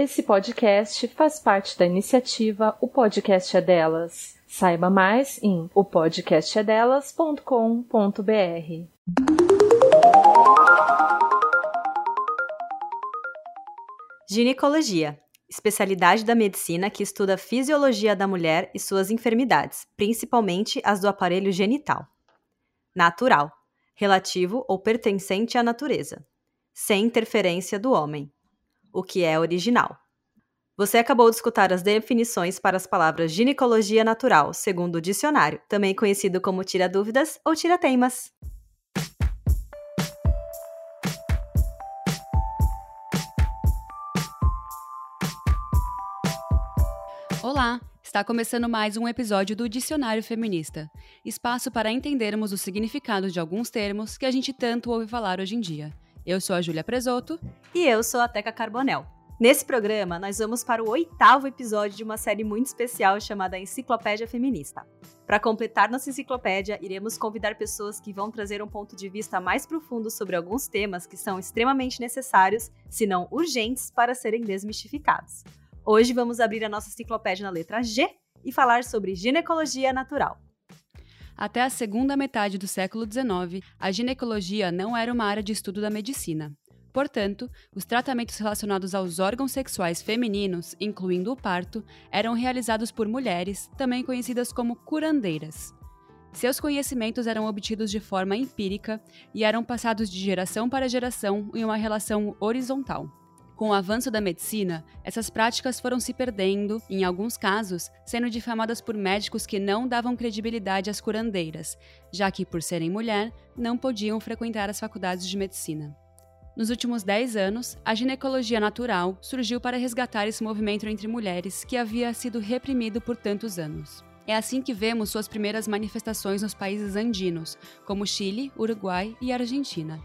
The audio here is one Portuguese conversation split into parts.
Esse podcast faz parte da iniciativa O Podcast é Delas. Saiba mais em opodcastedelas.com.br. Ginecologia especialidade da medicina que estuda a fisiologia da mulher e suas enfermidades, principalmente as do aparelho genital. Natural relativo ou pertencente à natureza, sem interferência do homem o que é original. Você acabou de escutar as definições para as palavras ginecologia natural, segundo o dicionário, também conhecido como tira-dúvidas ou tira-teimas. Olá! Está começando mais um episódio do Dicionário Feminista espaço para entendermos o significado de alguns termos que a gente tanto ouve falar hoje em dia. Eu sou a Júlia Presoto. E eu sou a Teca Carbonel. Nesse programa, nós vamos para o oitavo episódio de uma série muito especial chamada Enciclopédia Feminista. Para completar nossa enciclopédia, iremos convidar pessoas que vão trazer um ponto de vista mais profundo sobre alguns temas que são extremamente necessários, se não urgentes, para serem desmistificados. Hoje vamos abrir a nossa enciclopédia na letra G e falar sobre ginecologia natural. Até a segunda metade do século XIX, a ginecologia não era uma área de estudo da medicina. Portanto, os tratamentos relacionados aos órgãos sexuais femininos, incluindo o parto, eram realizados por mulheres, também conhecidas como curandeiras. Seus conhecimentos eram obtidos de forma empírica e eram passados de geração para geração em uma relação horizontal. Com o avanço da medicina, essas práticas foram se perdendo, em alguns casos, sendo difamadas por médicos que não davam credibilidade às curandeiras, já que, por serem mulher, não podiam frequentar as faculdades de medicina. Nos últimos 10 anos, a ginecologia natural surgiu para resgatar esse movimento entre mulheres que havia sido reprimido por tantos anos. É assim que vemos suas primeiras manifestações nos países andinos, como Chile, Uruguai e Argentina.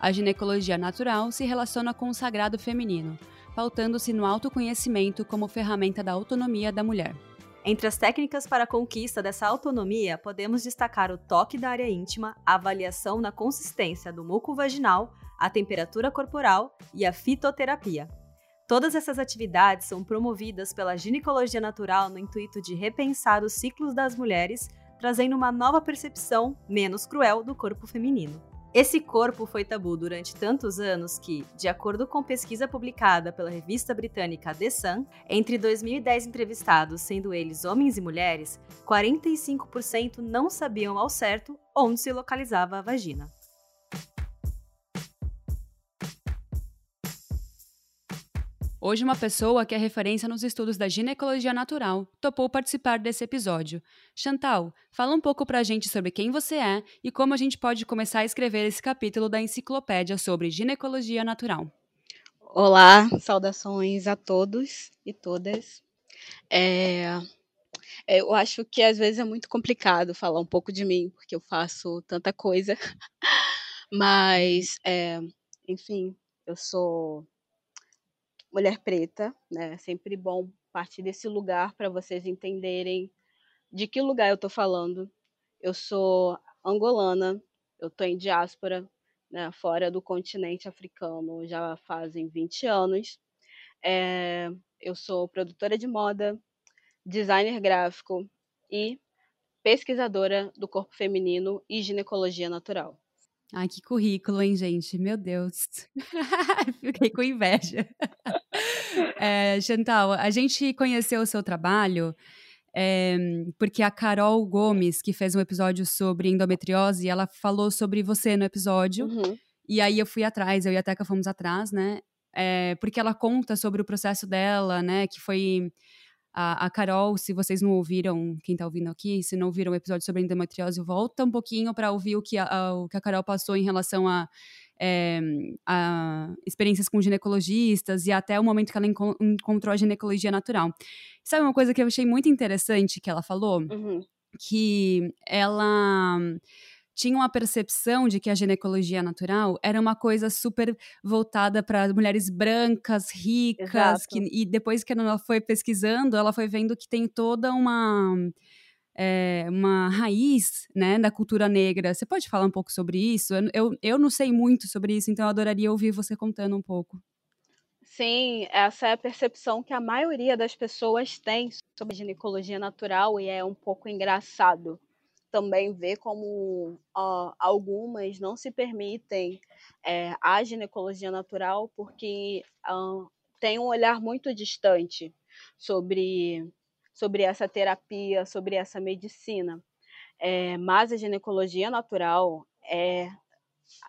A ginecologia natural se relaciona com o sagrado feminino, pautando-se no autoconhecimento como ferramenta da autonomia da mulher. Entre as técnicas para a conquista dessa autonomia, podemos destacar o toque da área íntima, a avaliação na consistência do muco vaginal, a temperatura corporal e a fitoterapia. Todas essas atividades são promovidas pela ginecologia natural no intuito de repensar os ciclos das mulheres, trazendo uma nova percepção menos cruel do corpo feminino. Esse corpo foi tabu durante tantos anos que, de acordo com pesquisa publicada pela revista britânica The Sun, entre 2010 entrevistados, sendo eles homens e mulheres, 45% não sabiam ao certo onde se localizava a vagina. Hoje, uma pessoa que é referência nos estudos da ginecologia natural topou participar desse episódio. Chantal, fala um pouco pra gente sobre quem você é e como a gente pode começar a escrever esse capítulo da enciclopédia sobre ginecologia natural. Olá, saudações a todos e todas. É, é eu acho que às vezes é muito complicado falar um pouco de mim, porque eu faço tanta coisa. Mas, é, enfim, eu sou mulher preta, né? É sempre bom partir desse lugar para vocês entenderem de que lugar eu estou falando. Eu sou angolana, eu estou em diáspora, né, fora do continente africano, já fazem 20 anos. É, eu sou produtora de moda, designer gráfico e pesquisadora do corpo feminino e ginecologia natural. Ai, que currículo, hein, gente? Meu Deus. Fiquei com inveja. É, Chantal, a gente conheceu o seu trabalho é, porque a Carol Gomes, que fez um episódio sobre endometriose, ela falou sobre você no episódio. Uhum. E aí eu fui atrás, eu e a Teca fomos atrás, né? É, porque ela conta sobre o processo dela, né? Que foi a, a, Carol, se vocês não ouviram, quem tá ouvindo aqui, se não ouviram o episódio sobre endometriose, volta um pouquinho para ouvir o que a, a, o que a Carol passou em relação a, é, a, experiências com ginecologistas e até o momento que ela enco encontrou a ginecologia natural. Sabe uma coisa que eu achei muito interessante que ela falou? Uhum. Que ela tinha uma percepção de que a ginecologia natural era uma coisa super voltada para mulheres brancas, ricas, que, e depois que ela foi pesquisando, ela foi vendo que tem toda uma é, uma raiz né, da cultura negra. Você pode falar um pouco sobre isso? Eu, eu, eu não sei muito sobre isso, então eu adoraria ouvir você contando um pouco. Sim, essa é a percepção que a maioria das pessoas tem sobre a ginecologia natural e é um pouco engraçado também ver como uh, algumas não se permitem é, a ginecologia natural porque uh, tem um olhar muito distante sobre, sobre essa terapia, sobre essa medicina. É, mas a ginecologia natural é,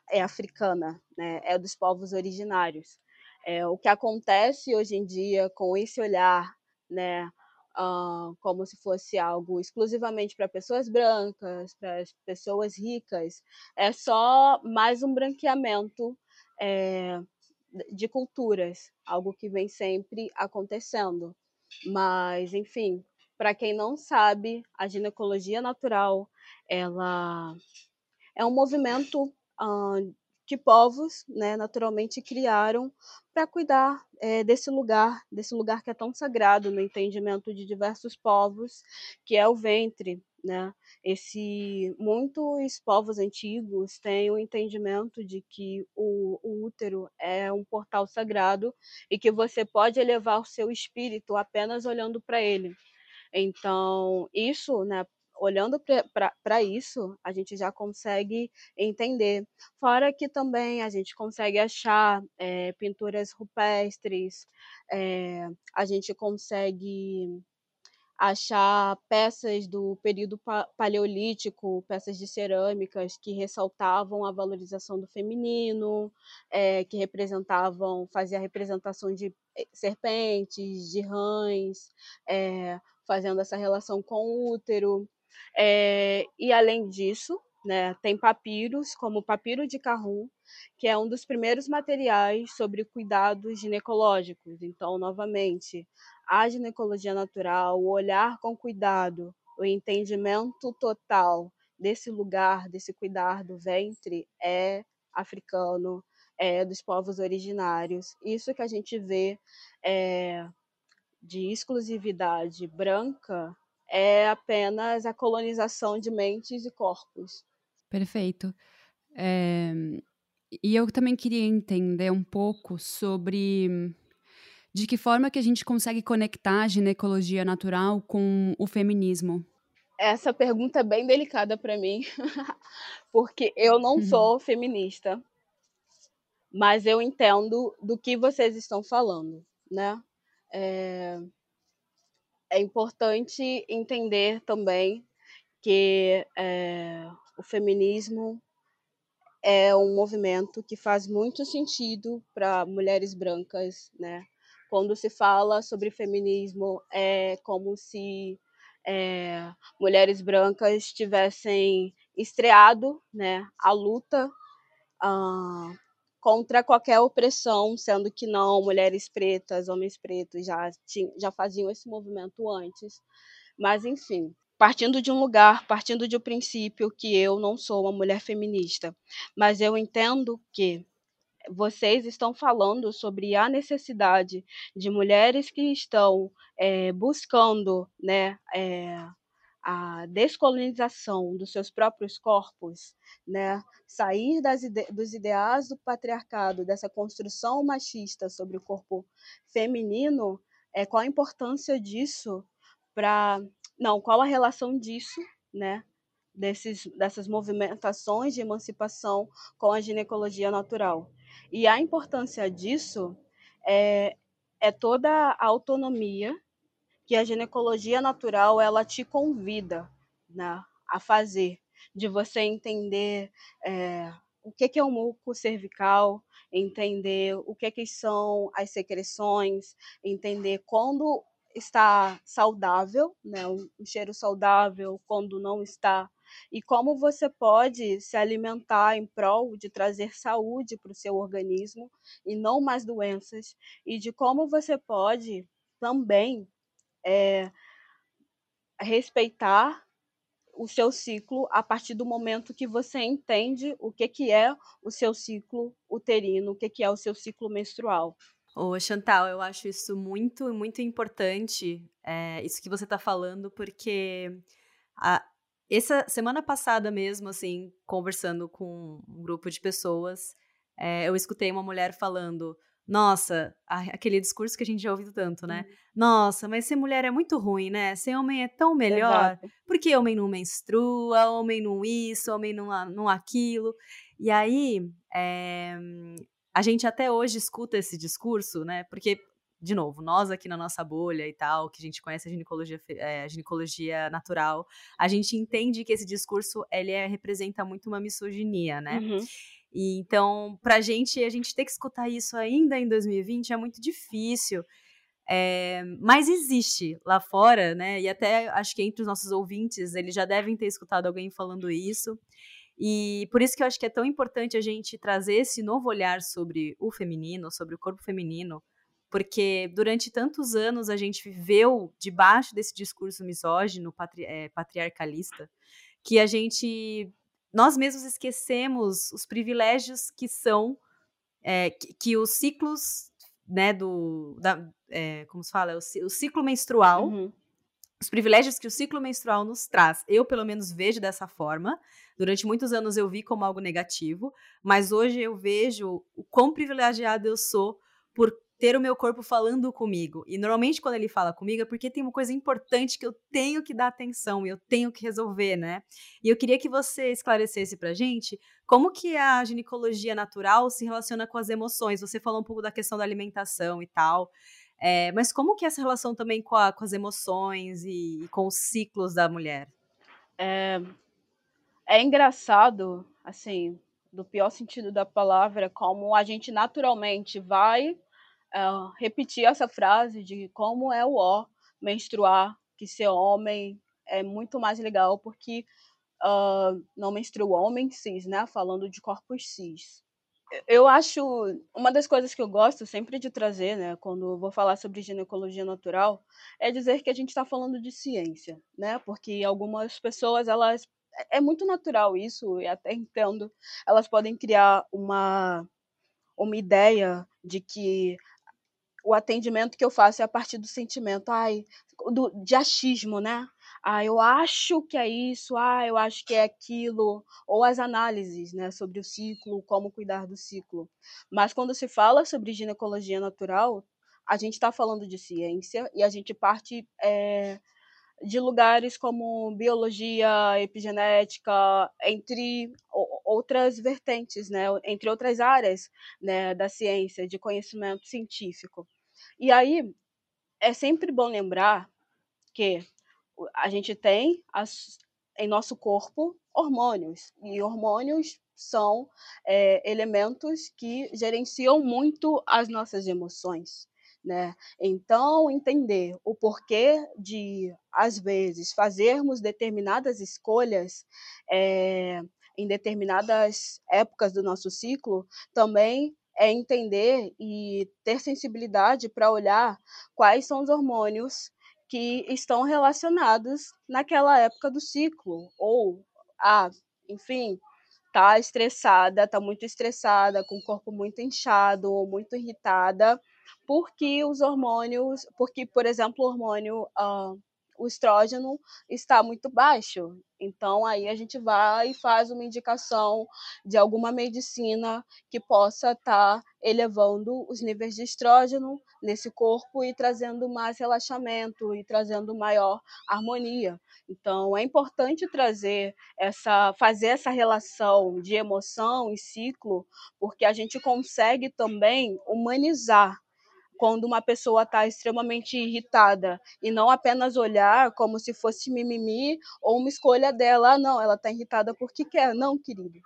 é africana, né? é dos povos originários. É, o que acontece hoje em dia com esse olhar né, uh, como se fosse algo exclusivamente para pessoas brancas, para pessoas ricas, é só mais um branqueamento é, de culturas, algo que vem sempre acontecendo. Mas, enfim, para quem não sabe, a ginecologia natural ela é um movimento uh, que povos, né, naturalmente criaram para cuidar é, desse lugar, desse lugar que é tão sagrado no entendimento de diversos povos, que é o ventre, né? Esse muitos povos antigos têm o entendimento de que o, o útero é um portal sagrado e que você pode elevar o seu espírito apenas olhando para ele. Então, isso, né, olhando para isso, a gente já consegue entender. Fora que também a gente consegue achar é, pinturas rupestres, é, a gente consegue achar peças do período paleolítico, peças de cerâmicas que ressaltavam a valorização do feminino, é, que representavam, fazia representação de serpentes, de rãs, é, fazendo essa relação com o útero. É, e além disso, né, tem papiros, como o papiro de Carrum, que é um dos primeiros materiais sobre cuidados ginecológicos. Então, novamente, a ginecologia natural, o olhar com cuidado, o entendimento total desse lugar, desse cuidar do ventre é africano, é dos povos originários. Isso que a gente vê é, de exclusividade branca é apenas a colonização de mentes e corpos. Perfeito. É, e eu também queria entender um pouco sobre de que forma que a gente consegue conectar a ginecologia natural com o feminismo. Essa pergunta é bem delicada para mim, porque eu não uhum. sou feminista, mas eu entendo do que vocês estão falando, né? É, é importante entender também que é, o feminismo é um movimento que faz muito sentido para mulheres brancas, né? Quando se fala sobre feminismo, é como se é, mulheres brancas tivessem estreado, né, a luta uh, contra qualquer opressão, sendo que não mulheres pretas, homens pretos já, já faziam esse movimento antes. Mas, enfim, partindo de um lugar, partindo de um princípio que eu não sou uma mulher feminista, mas eu entendo que vocês estão falando sobre a necessidade de mulheres que estão é, buscando né, é, a descolonização dos seus próprios corpos, né? sair ide dos ideais do patriarcado, dessa construção machista sobre o corpo feminino, é, qual a importância disso para. Não, qual a relação disso, né? Desses, dessas movimentações de emancipação com a ginecologia natural. E a importância disso é, é toda a autonomia que a ginecologia natural ela te convida né, a fazer, de você entender é, o que, é o muco cervical, entender o que, que são as secreções, entender quando está saudável, né, um cheiro saudável, quando não está, e como você pode se alimentar em prol de trazer saúde para o seu organismo e não mais doenças, e de como você pode também é, respeitar o seu ciclo a partir do momento que você entende o que, que é o seu ciclo uterino, o que, que é o seu ciclo menstrual. Ô, Chantal, eu acho isso muito, muito importante, é, isso que você está falando, porque a, essa semana passada mesmo, assim, conversando com um grupo de pessoas, é, eu escutei uma mulher falando: nossa, aquele discurso que a gente já ouviu tanto, né? Uhum. Nossa, mas ser mulher é muito ruim, né? Ser homem é tão melhor. Exato. Porque homem não menstrua, homem não isso, homem não, não aquilo. E aí, é, a gente até hoje escuta esse discurso, né? Porque, de novo, nós aqui na nossa bolha e tal, que a gente conhece a ginecologia, é, a ginecologia natural, a gente entende que esse discurso ele é, representa muito uma misoginia, né? Uhum. E então, pra gente, a gente ter que escutar isso ainda em 2020 é muito difícil. É, mas existe lá fora, né? E até acho que entre os nossos ouvintes, eles já devem ter escutado alguém falando isso. E por isso que eu acho que é tão importante a gente trazer esse novo olhar sobre o feminino, sobre o corpo feminino, porque durante tantos anos a gente viveu debaixo desse discurso misógino, patri é, patriarcalista, que a gente, nós mesmos esquecemos os privilégios que são, é, que, que os ciclos né, do, da, é, como se fala, o, o ciclo menstrual, uhum. os privilégios que o ciclo menstrual nos traz. Eu, pelo menos, vejo dessa forma. Durante muitos anos eu vi como algo negativo, mas hoje eu vejo o quão privilegiado eu sou por ter o meu corpo falando comigo. E normalmente quando ele fala comigo é porque tem uma coisa importante que eu tenho que dar atenção eu tenho que resolver, né? E eu queria que você esclarecesse pra gente como que a ginecologia natural se relaciona com as emoções. Você falou um pouco da questão da alimentação e tal. É, mas como que é essa relação também com, a, com as emoções e, e, com os ciclos da mulher? É, é engraçado, assim, do pior sentido da palavra, como a gente naturalmente vai uh, repetir essa frase de como é o ó menstruar, que ser homem é muito mais legal porque uh, não menstrua homem cis, né? Falando de corpos cis. Eu acho uma das coisas que eu gosto sempre de trazer, né, quando vou falar sobre ginecologia natural, é dizer que a gente está falando de ciência, né? Porque algumas pessoas elas é muito natural isso e até entendo, elas podem criar uma uma ideia de que o atendimento que eu faço é a partir do sentimento, ai, do, de achismo, né? Ah, eu acho que é isso, ah, eu acho que é aquilo, ou as análises, né, sobre o ciclo, como cuidar do ciclo. Mas quando se fala sobre ginecologia natural, a gente está falando de ciência e a gente parte é, de lugares como biologia, epigenética, entre outras vertentes, né, entre outras áreas né, da ciência, de conhecimento científico. E aí é sempre bom lembrar que a gente tem as, em nosso corpo hormônios, e hormônios são é, elementos que gerenciam muito as nossas emoções. Né? Então, entender o porquê de, às vezes, fazermos determinadas escolhas é, em determinadas épocas do nosso ciclo também é entender e ter sensibilidade para olhar quais são os hormônios que estão relacionados naquela época do ciclo ou ah, enfim, tá estressada, tá muito estressada, com o corpo muito inchado ou muito irritada, porque os hormônios, porque, por exemplo, o hormônio, uh, o estrógeno está muito baixo. Então, aí a gente vai e faz uma indicação de alguma medicina que possa estar tá elevando os níveis de estrógeno nesse corpo e trazendo mais relaxamento e trazendo maior harmonia. Então, é importante trazer essa, fazer essa relação de emoção e ciclo, porque a gente consegue também humanizar quando uma pessoa está extremamente irritada e não apenas olhar como se fosse mimimi ou uma escolha dela, ah, não, ela está irritada porque quer, não, querido.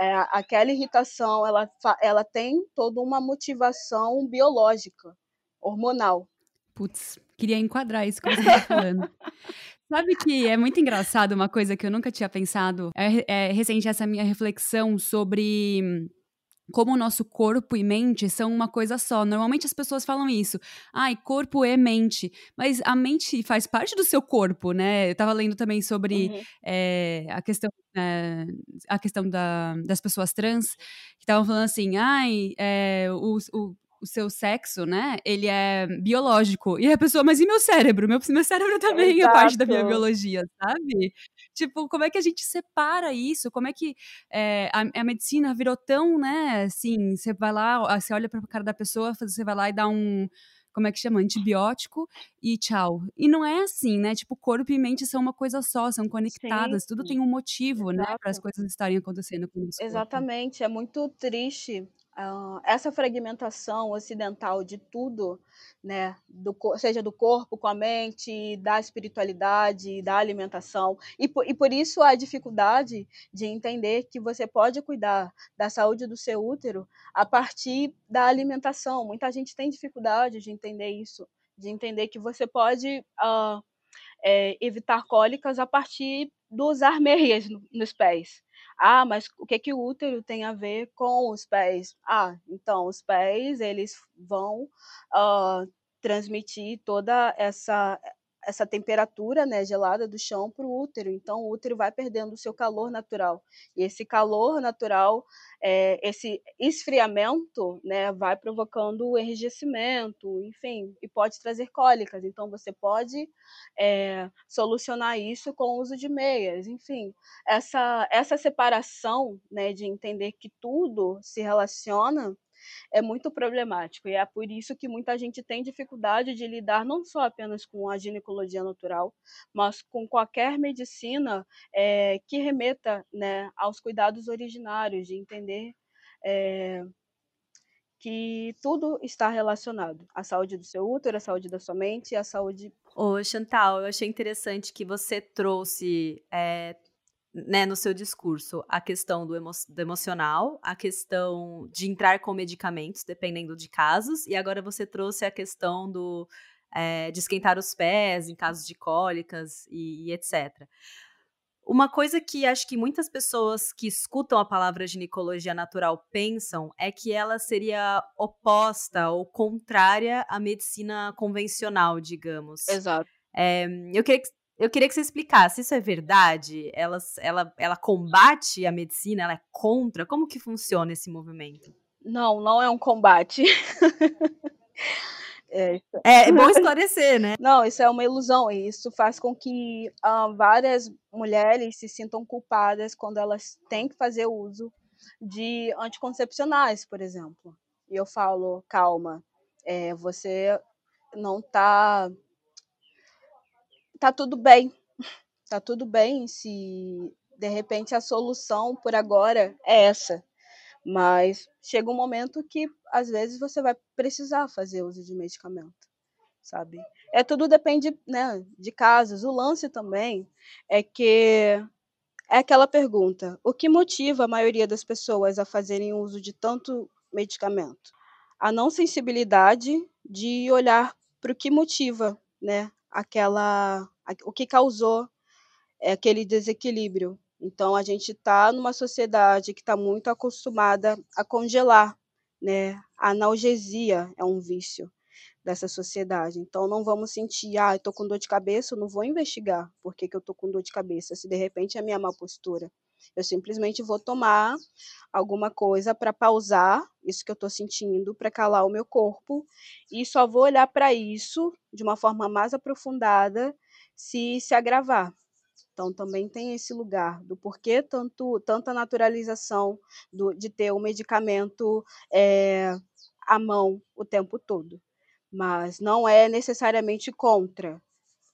É, aquela irritação, ela, ela tem toda uma motivação biológica, hormonal. Putz, queria enquadrar isso que você está falando. Sabe que é muito engraçado uma coisa que eu nunca tinha pensado? É, é recente essa minha reflexão sobre como o nosso corpo e mente são uma coisa só. Normalmente as pessoas falam isso. Ai, corpo é mente. Mas a mente faz parte do seu corpo, né? Eu tava lendo também sobre uhum. é, a questão, é, a questão da, das pessoas trans, que estavam falando assim, ai, é, o, o o seu sexo, né, ele é biológico. E a pessoa, mas e meu cérebro? Meu, meu cérebro também Exato. é parte da minha biologia, sabe? Tipo, como é que a gente separa isso? Como é que é, a, a, medicina virou tão, né, assim, você vai lá, você olha pra cara da pessoa, você vai lá e dá um como é que chama? Antibiótico e tchau. E não é assim, né? Tipo, corpo e mente são uma coisa só, são conectadas, Sim. tudo tem um motivo, Exato. né, para as coisas estarem acontecendo com o Exatamente, corpo. é muito triste Uh, essa fragmentação ocidental de tudo, né, do, seja do corpo com a mente, da espiritualidade, da alimentação, e por, e por isso a dificuldade de entender que você pode cuidar da saúde do seu útero a partir da alimentação. Muita gente tem dificuldade de entender isso, de entender que você pode uh, é, evitar cólicas a partir do usar meias no, nos pés. Ah, mas o que que o útero tem a ver com os pés? Ah, então os pés eles vão uh, transmitir toda essa essa temperatura né, gelada do chão para o útero. Então, o útero vai perdendo o seu calor natural. E esse calor natural, é, esse esfriamento, né, vai provocando o enrijecimento, enfim, e pode trazer cólicas. Então, você pode é, solucionar isso com o uso de meias. Enfim, essa, essa separação né, de entender que tudo se relaciona é muito problemático. E é por isso que muita gente tem dificuldade de lidar não só apenas com a ginecologia natural, mas com qualquer medicina é, que remeta né, aos cuidados originários, de entender. É, que tudo está relacionado. A saúde do seu útero, a saúde da sua mente a saúde. Ô, Chantal, eu achei interessante que você trouxe é, né, no seu discurso a questão do, emo do, emocional, a questão de entrar com medicamentos, dependendo de casos, e agora você trouxe a questão do é, de esquentar os pés em casos de cólicas e, e etc. Uma coisa que acho que muitas pessoas que escutam a palavra ginecologia natural pensam é que ela seria oposta ou contrária à medicina convencional, digamos. Exato. É, eu queria que eu queria que você explicasse, isso é verdade? Ela, ela, ela combate a medicina? Ela é contra? Como que funciona esse movimento? Não, não é um combate. é, é, é, bom esclarecer, né? Não, isso é uma ilusão. E isso faz com que uh, várias mulheres se sintam culpadas quando elas têm que fazer uso de anticoncepcionais, por exemplo. E eu falo, calma, é, você não está tá tudo bem. Tá tudo bem se de repente a solução por agora é essa. Mas chega um momento que às vezes você vai precisar fazer uso de medicamento, sabe? É tudo depende, né, de casos. O lance também é que é aquela pergunta: o que motiva a maioria das pessoas a fazerem uso de tanto medicamento? A não sensibilidade de olhar para o que motiva, né, aquela o que causou é, aquele desequilíbrio. Então, a gente está numa sociedade que está muito acostumada a congelar, né? A analgesia é um vício dessa sociedade. Então, não vamos sentir, ah, estou com dor de cabeça, eu não vou investigar por que, que eu estou com dor de cabeça, se de repente é a minha má postura. Eu simplesmente vou tomar alguma coisa para pausar isso que eu estou sentindo, para calar o meu corpo, e só vou olhar para isso de uma forma mais aprofundada se se agravar. Então, também tem esse lugar do porquê tanto, tanta naturalização do, de ter o medicamento é, à mão o tempo todo. Mas não é necessariamente contra.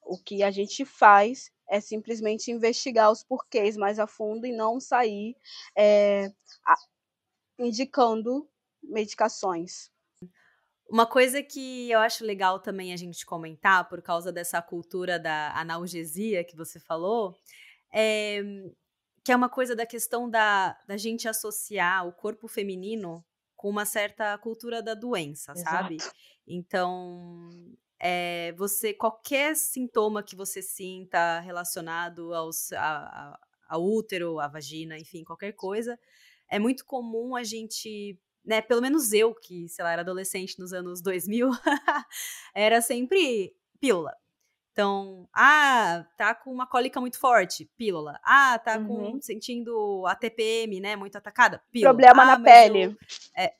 O que a gente faz é simplesmente investigar os porquês mais a fundo e não sair é, a, indicando medicações. Uma coisa que eu acho legal também a gente comentar, por causa dessa cultura da analgesia que você falou, é que é uma coisa da questão da, da gente associar o corpo feminino com uma certa cultura da doença, Exato. sabe? Então, é, você qualquer sintoma que você sinta relacionado aos, a, a, ao útero, à vagina, enfim, qualquer coisa, é muito comum a gente né, pelo menos eu, que, sei lá, era adolescente nos anos 2000, era sempre pílula. Então, ah, tá com uma cólica muito forte, pílula. Ah, tá uhum. com sentindo a TPM, né, muito atacada, pílula. Problema ah, na pele. é,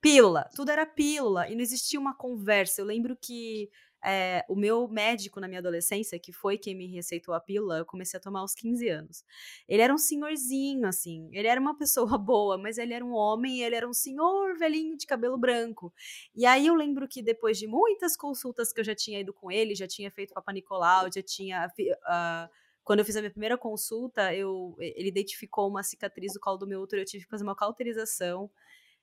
Pílula, tudo era pílula e não existia uma conversa. Eu lembro que é, o meu médico na minha adolescência, que foi quem me receitou a pílula, eu comecei a tomar aos 15 anos. Ele era um senhorzinho, assim. Ele era uma pessoa boa, mas ele era um homem ele era um senhor velhinho de cabelo branco. E aí eu lembro que depois de muitas consultas que eu já tinha ido com ele, já tinha feito Papa Nicolau, já tinha. Uh, quando eu fiz a minha primeira consulta, eu, ele identificou uma cicatriz do colo do meu útero, eu tive que fazer uma cauterização.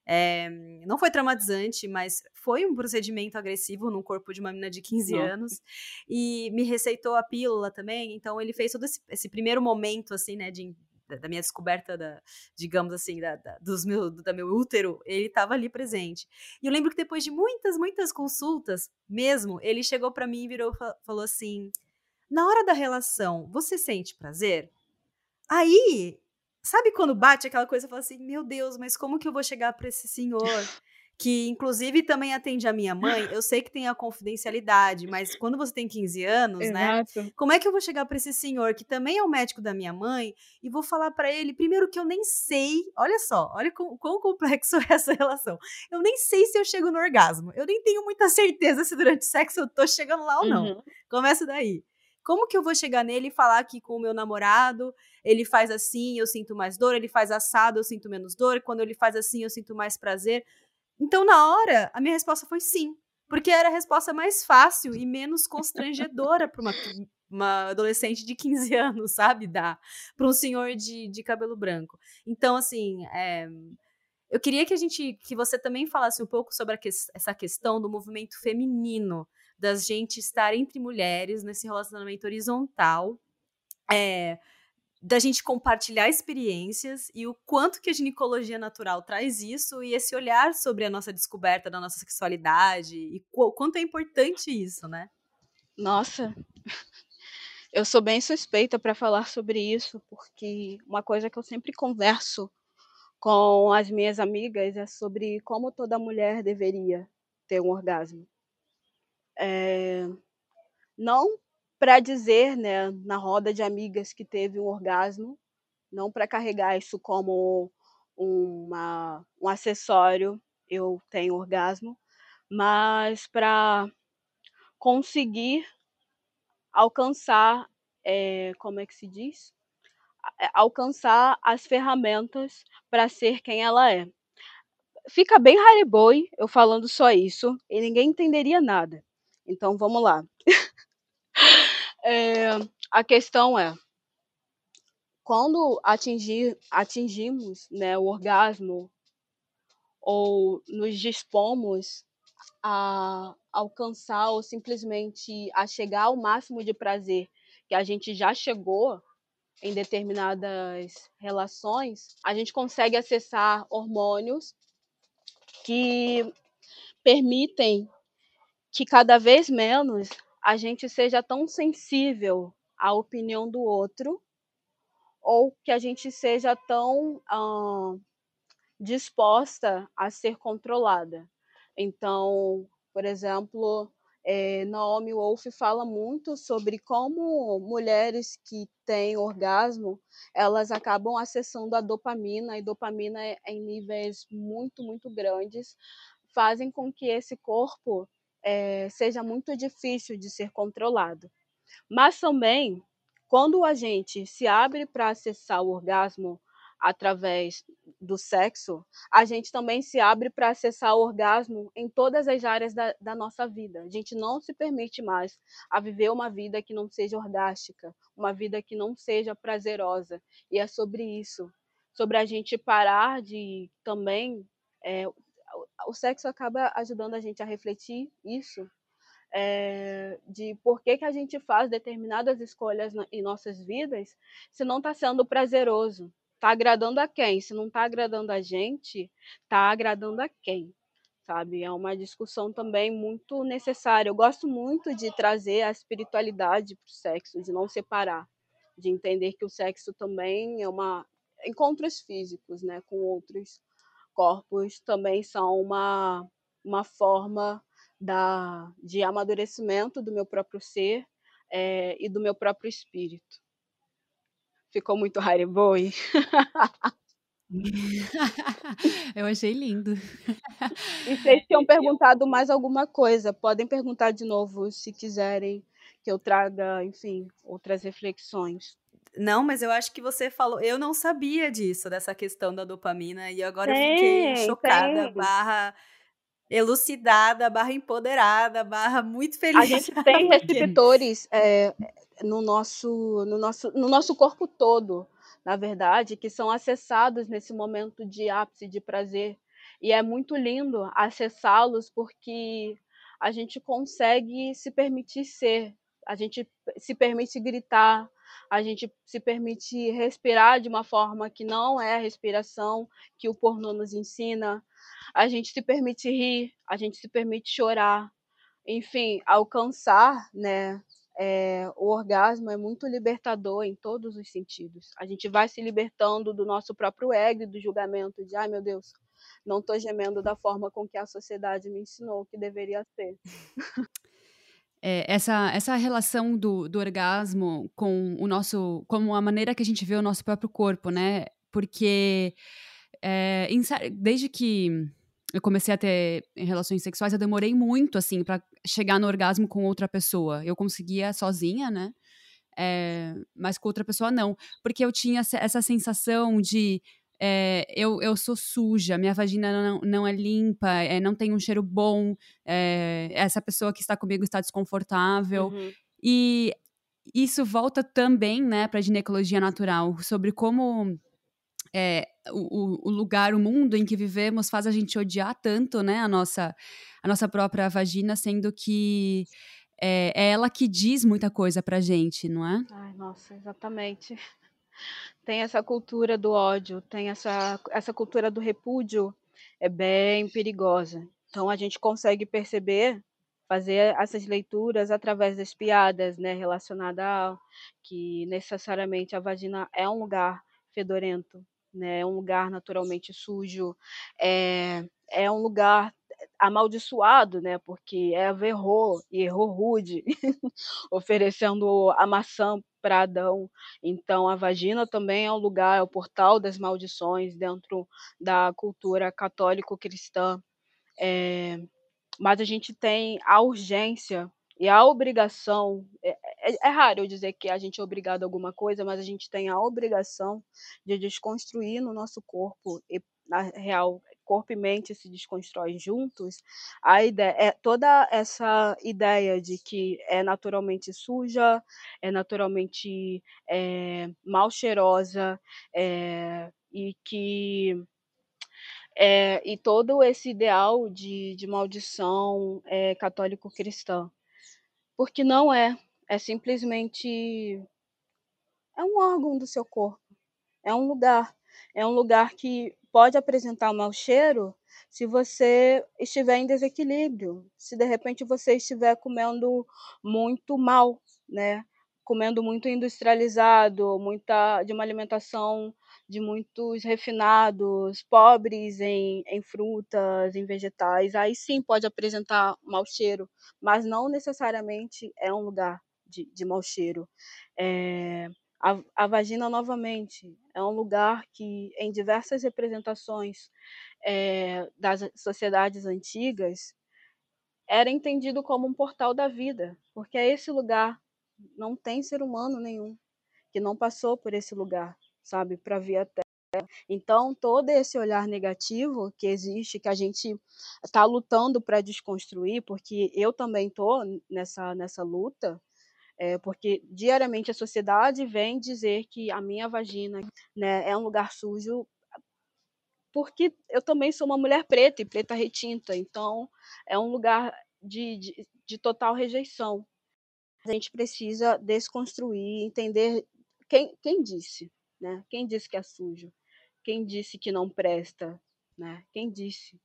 É, não foi traumatizante, mas foi um procedimento agressivo no corpo de uma menina de 15 não. anos. E me receitou a pílula também. Então, ele fez todo esse, esse primeiro momento, assim, né, de, da, minha descoberta, da, digamos assim, da, da, dos meu, da meu útero, ele estava ali presente. E eu lembro que depois de muitas, muitas consultas, mesmo, ele chegou para mim e virou falou assim: na hora da relação, você sente prazer? Aí Sabe quando bate aquela coisa e fala assim: meu Deus, mas como que eu vou chegar para esse senhor? Que inclusive também atende a minha mãe. Eu sei que tem a confidencialidade, mas quando você tem 15 anos, né? Exato. né? Como é que eu vou chegar para esse senhor que também é o médico da minha mãe e vou falar para ele, primeiro que eu nem sei, olha só, olha quão, quão complexo é essa relação. Eu nem sei se eu chego no orgasmo. Eu nem tenho muita certeza se durante o sexo eu tô chegando lá ou não. Uhum. Começa daí. Como que eu vou chegar nele e falar que com o meu namorado ele faz assim, eu sinto mais dor, ele faz assado, eu sinto menos dor, quando ele faz assim, eu sinto mais prazer? Então, na hora, a minha resposta foi sim. Porque era a resposta mais fácil e menos constrangedora para uma, uma adolescente de 15 anos, sabe? Dar para um senhor de, de cabelo branco. Então, assim, é, eu queria que a gente, que você também falasse um pouco sobre que, essa questão do movimento feminino das gente estar entre mulheres nesse relacionamento horizontal, é, da gente compartilhar experiências e o quanto que a ginecologia natural traz isso e esse olhar sobre a nossa descoberta da nossa sexualidade e o quanto é importante isso, né? Nossa, eu sou bem suspeita para falar sobre isso, porque uma coisa que eu sempre converso com as minhas amigas é sobre como toda mulher deveria ter um orgasmo. É, não para dizer, né, na roda de amigas que teve um orgasmo, não para carregar isso como uma, um acessório, eu tenho orgasmo, mas para conseguir alcançar, é, como é que se diz? Alcançar as ferramentas para ser quem ela é. Fica bem Hariboi eu falando só isso e ninguém entenderia nada. Então vamos lá. é, a questão é quando atingir, atingimos né, o orgasmo ou nos dispomos a alcançar ou simplesmente a chegar ao máximo de prazer que a gente já chegou em determinadas relações, a gente consegue acessar hormônios que permitem que cada vez menos a gente seja tão sensível à opinião do outro ou que a gente seja tão disposta a ser controlada. Então, por exemplo, é, Naomi Wolf fala muito sobre como mulheres que têm orgasmo elas acabam acessando a dopamina e dopamina em níveis muito muito grandes fazem com que esse corpo é, seja muito difícil de ser controlado. Mas também, quando a gente se abre para acessar o orgasmo através do sexo, a gente também se abre para acessar o orgasmo em todas as áreas da, da, nossa vida. A gente não se permite mais a viver uma vida que não seja orgástica, uma vida que não seja prazerosa. E é sobre isso, sobre a gente parar de também é, o sexo acaba ajudando a gente a refletir isso, é, de por que, que a gente faz determinadas escolhas na, em nossas vidas se não está sendo prazeroso. Está agradando a quem? Se não está agradando a gente, está agradando a quem? Sabe? É uma discussão também muito necessária. Eu gosto muito de trazer a espiritualidade para o sexo, de não separar, de entender que o sexo também é uma encontros físicos, né, com outros corpos também são uma, uma forma da, de amadurecimento do meu próprio ser é, e do meu próprio espírito. Ficou muito Hariboi? Eu achei lindo. E vocês tinham perguntado mais alguma coisa? Podem perguntar de novo se quiserem que eu traga, enfim, outras reflexões. Não, mas eu acho que você falou. Eu não sabia disso, dessa questão da dopamina, e agora eu fiquei chocada, barra elucidada, barra empoderada, barra muito feliz. A gente tem receptores é, no, nosso, no, nosso, no nosso corpo todo, na verdade, que são acessados nesse momento de ápice de prazer. E é muito lindo acessá-los porque a gente consegue se permitir ser, a gente se permite gritar, a gente se permite respirar de uma forma que não é a respiração que o pornô nos ensina, a gente se permite rir, a gente se permite chorar, enfim, alcançar, né? É, o orgasmo é muito libertador em todos os sentidos. A gente vai se libertando do nosso próprio ego do julgamento de, ai meu Deus, não estou gemendo da forma com que a sociedade me ensinou que deveria ser. É, essa, essa relação do, do orgasmo com o nosso, como a maneira que a gente vê o nosso próprio corpo, né? Porque é, desde que eu comecei a ter relações sexuais, eu demorei muito, assim, para chegar no orgasmo com outra pessoa. Eu conseguia sozinha, né? É, mas com outra pessoa não. Porque eu tinha essa sensação de é, eu, eu sou suja, minha vagina não, não é limpa, é, não tem um cheiro bom, é, essa pessoa que está comigo está desconfortável. Uhum. E isso volta também né, para a ginecologia natural, sobre como é, o, o, lugar, o mundo em que vivemos faz a gente odiar tanto, né, a nossa, a nossa própria vagina, sendo que é, é ela que diz muita coisa pra gente, não é? Ai, nossa, exatamente. Tem essa cultura do ódio, tem essa, essa cultura do repúdio, é bem perigosa. Então a gente consegue perceber, fazer essas leituras através das piadas, né, relacionada a que necessariamente a vagina é um lugar fedorento, né? É um lugar naturalmente sujo, é, é um lugar amaldiçoado, né? Porque Eva errou e errou rude, oferecendo a maçã para Adão. Então a vagina também é um lugar, é o portal das maldições dentro da cultura católico-cristã. É, mas a gente tem a urgência e a obrigação, é, é, é, raro eu dizer que a gente é obrigado a alguma coisa, mas a gente tem a obrigação de desconstruir no nosso corpo, e na real, corpo e mente se desconstrói juntos, a ideia, é, toda essa ideia de que é naturalmente suja, é naturalmente é, mal cheirosa, é, e que é, e todo esse ideal de, de maldição é, católico-cristã porque não é. É simplesmente. É um órgão do seu corpo. É um lugar. É um lugar que pode apresentar um mau cheiro se você estiver em desequilíbrio. Se de repente você estiver comendo muito mal, né? Comendo muito industrializado, muita de uma alimentação de muitos refinados, pobres em, em frutas, em vegetais, aí sim pode apresentar mau cheiro, mas não necessariamente é um lugar de, de mau cheiro. É, a, a, vagina, novamente, é um lugar que, em diversas representações é, das sociedades antigas, era entendido como um portal da vida, porque é esse lugar não tem ser humano nenhum que não passou por esse lugar sabe, para vir até. Então, todo esse olhar negativo que existe, que a gente está lutando para desconstruir, porque eu também estou nessa, nessa luta, é, porque diariamente a sociedade vem dizer que a minha vagina né, é um lugar sujo, porque eu também sou uma mulher preta e preta retinta, então é um lugar de, de, de total rejeição. A gente precisa desconstruir, entender quem, quem disse, né? Quem disse que é sujo? Quem disse que não presta? Né? Quem disse?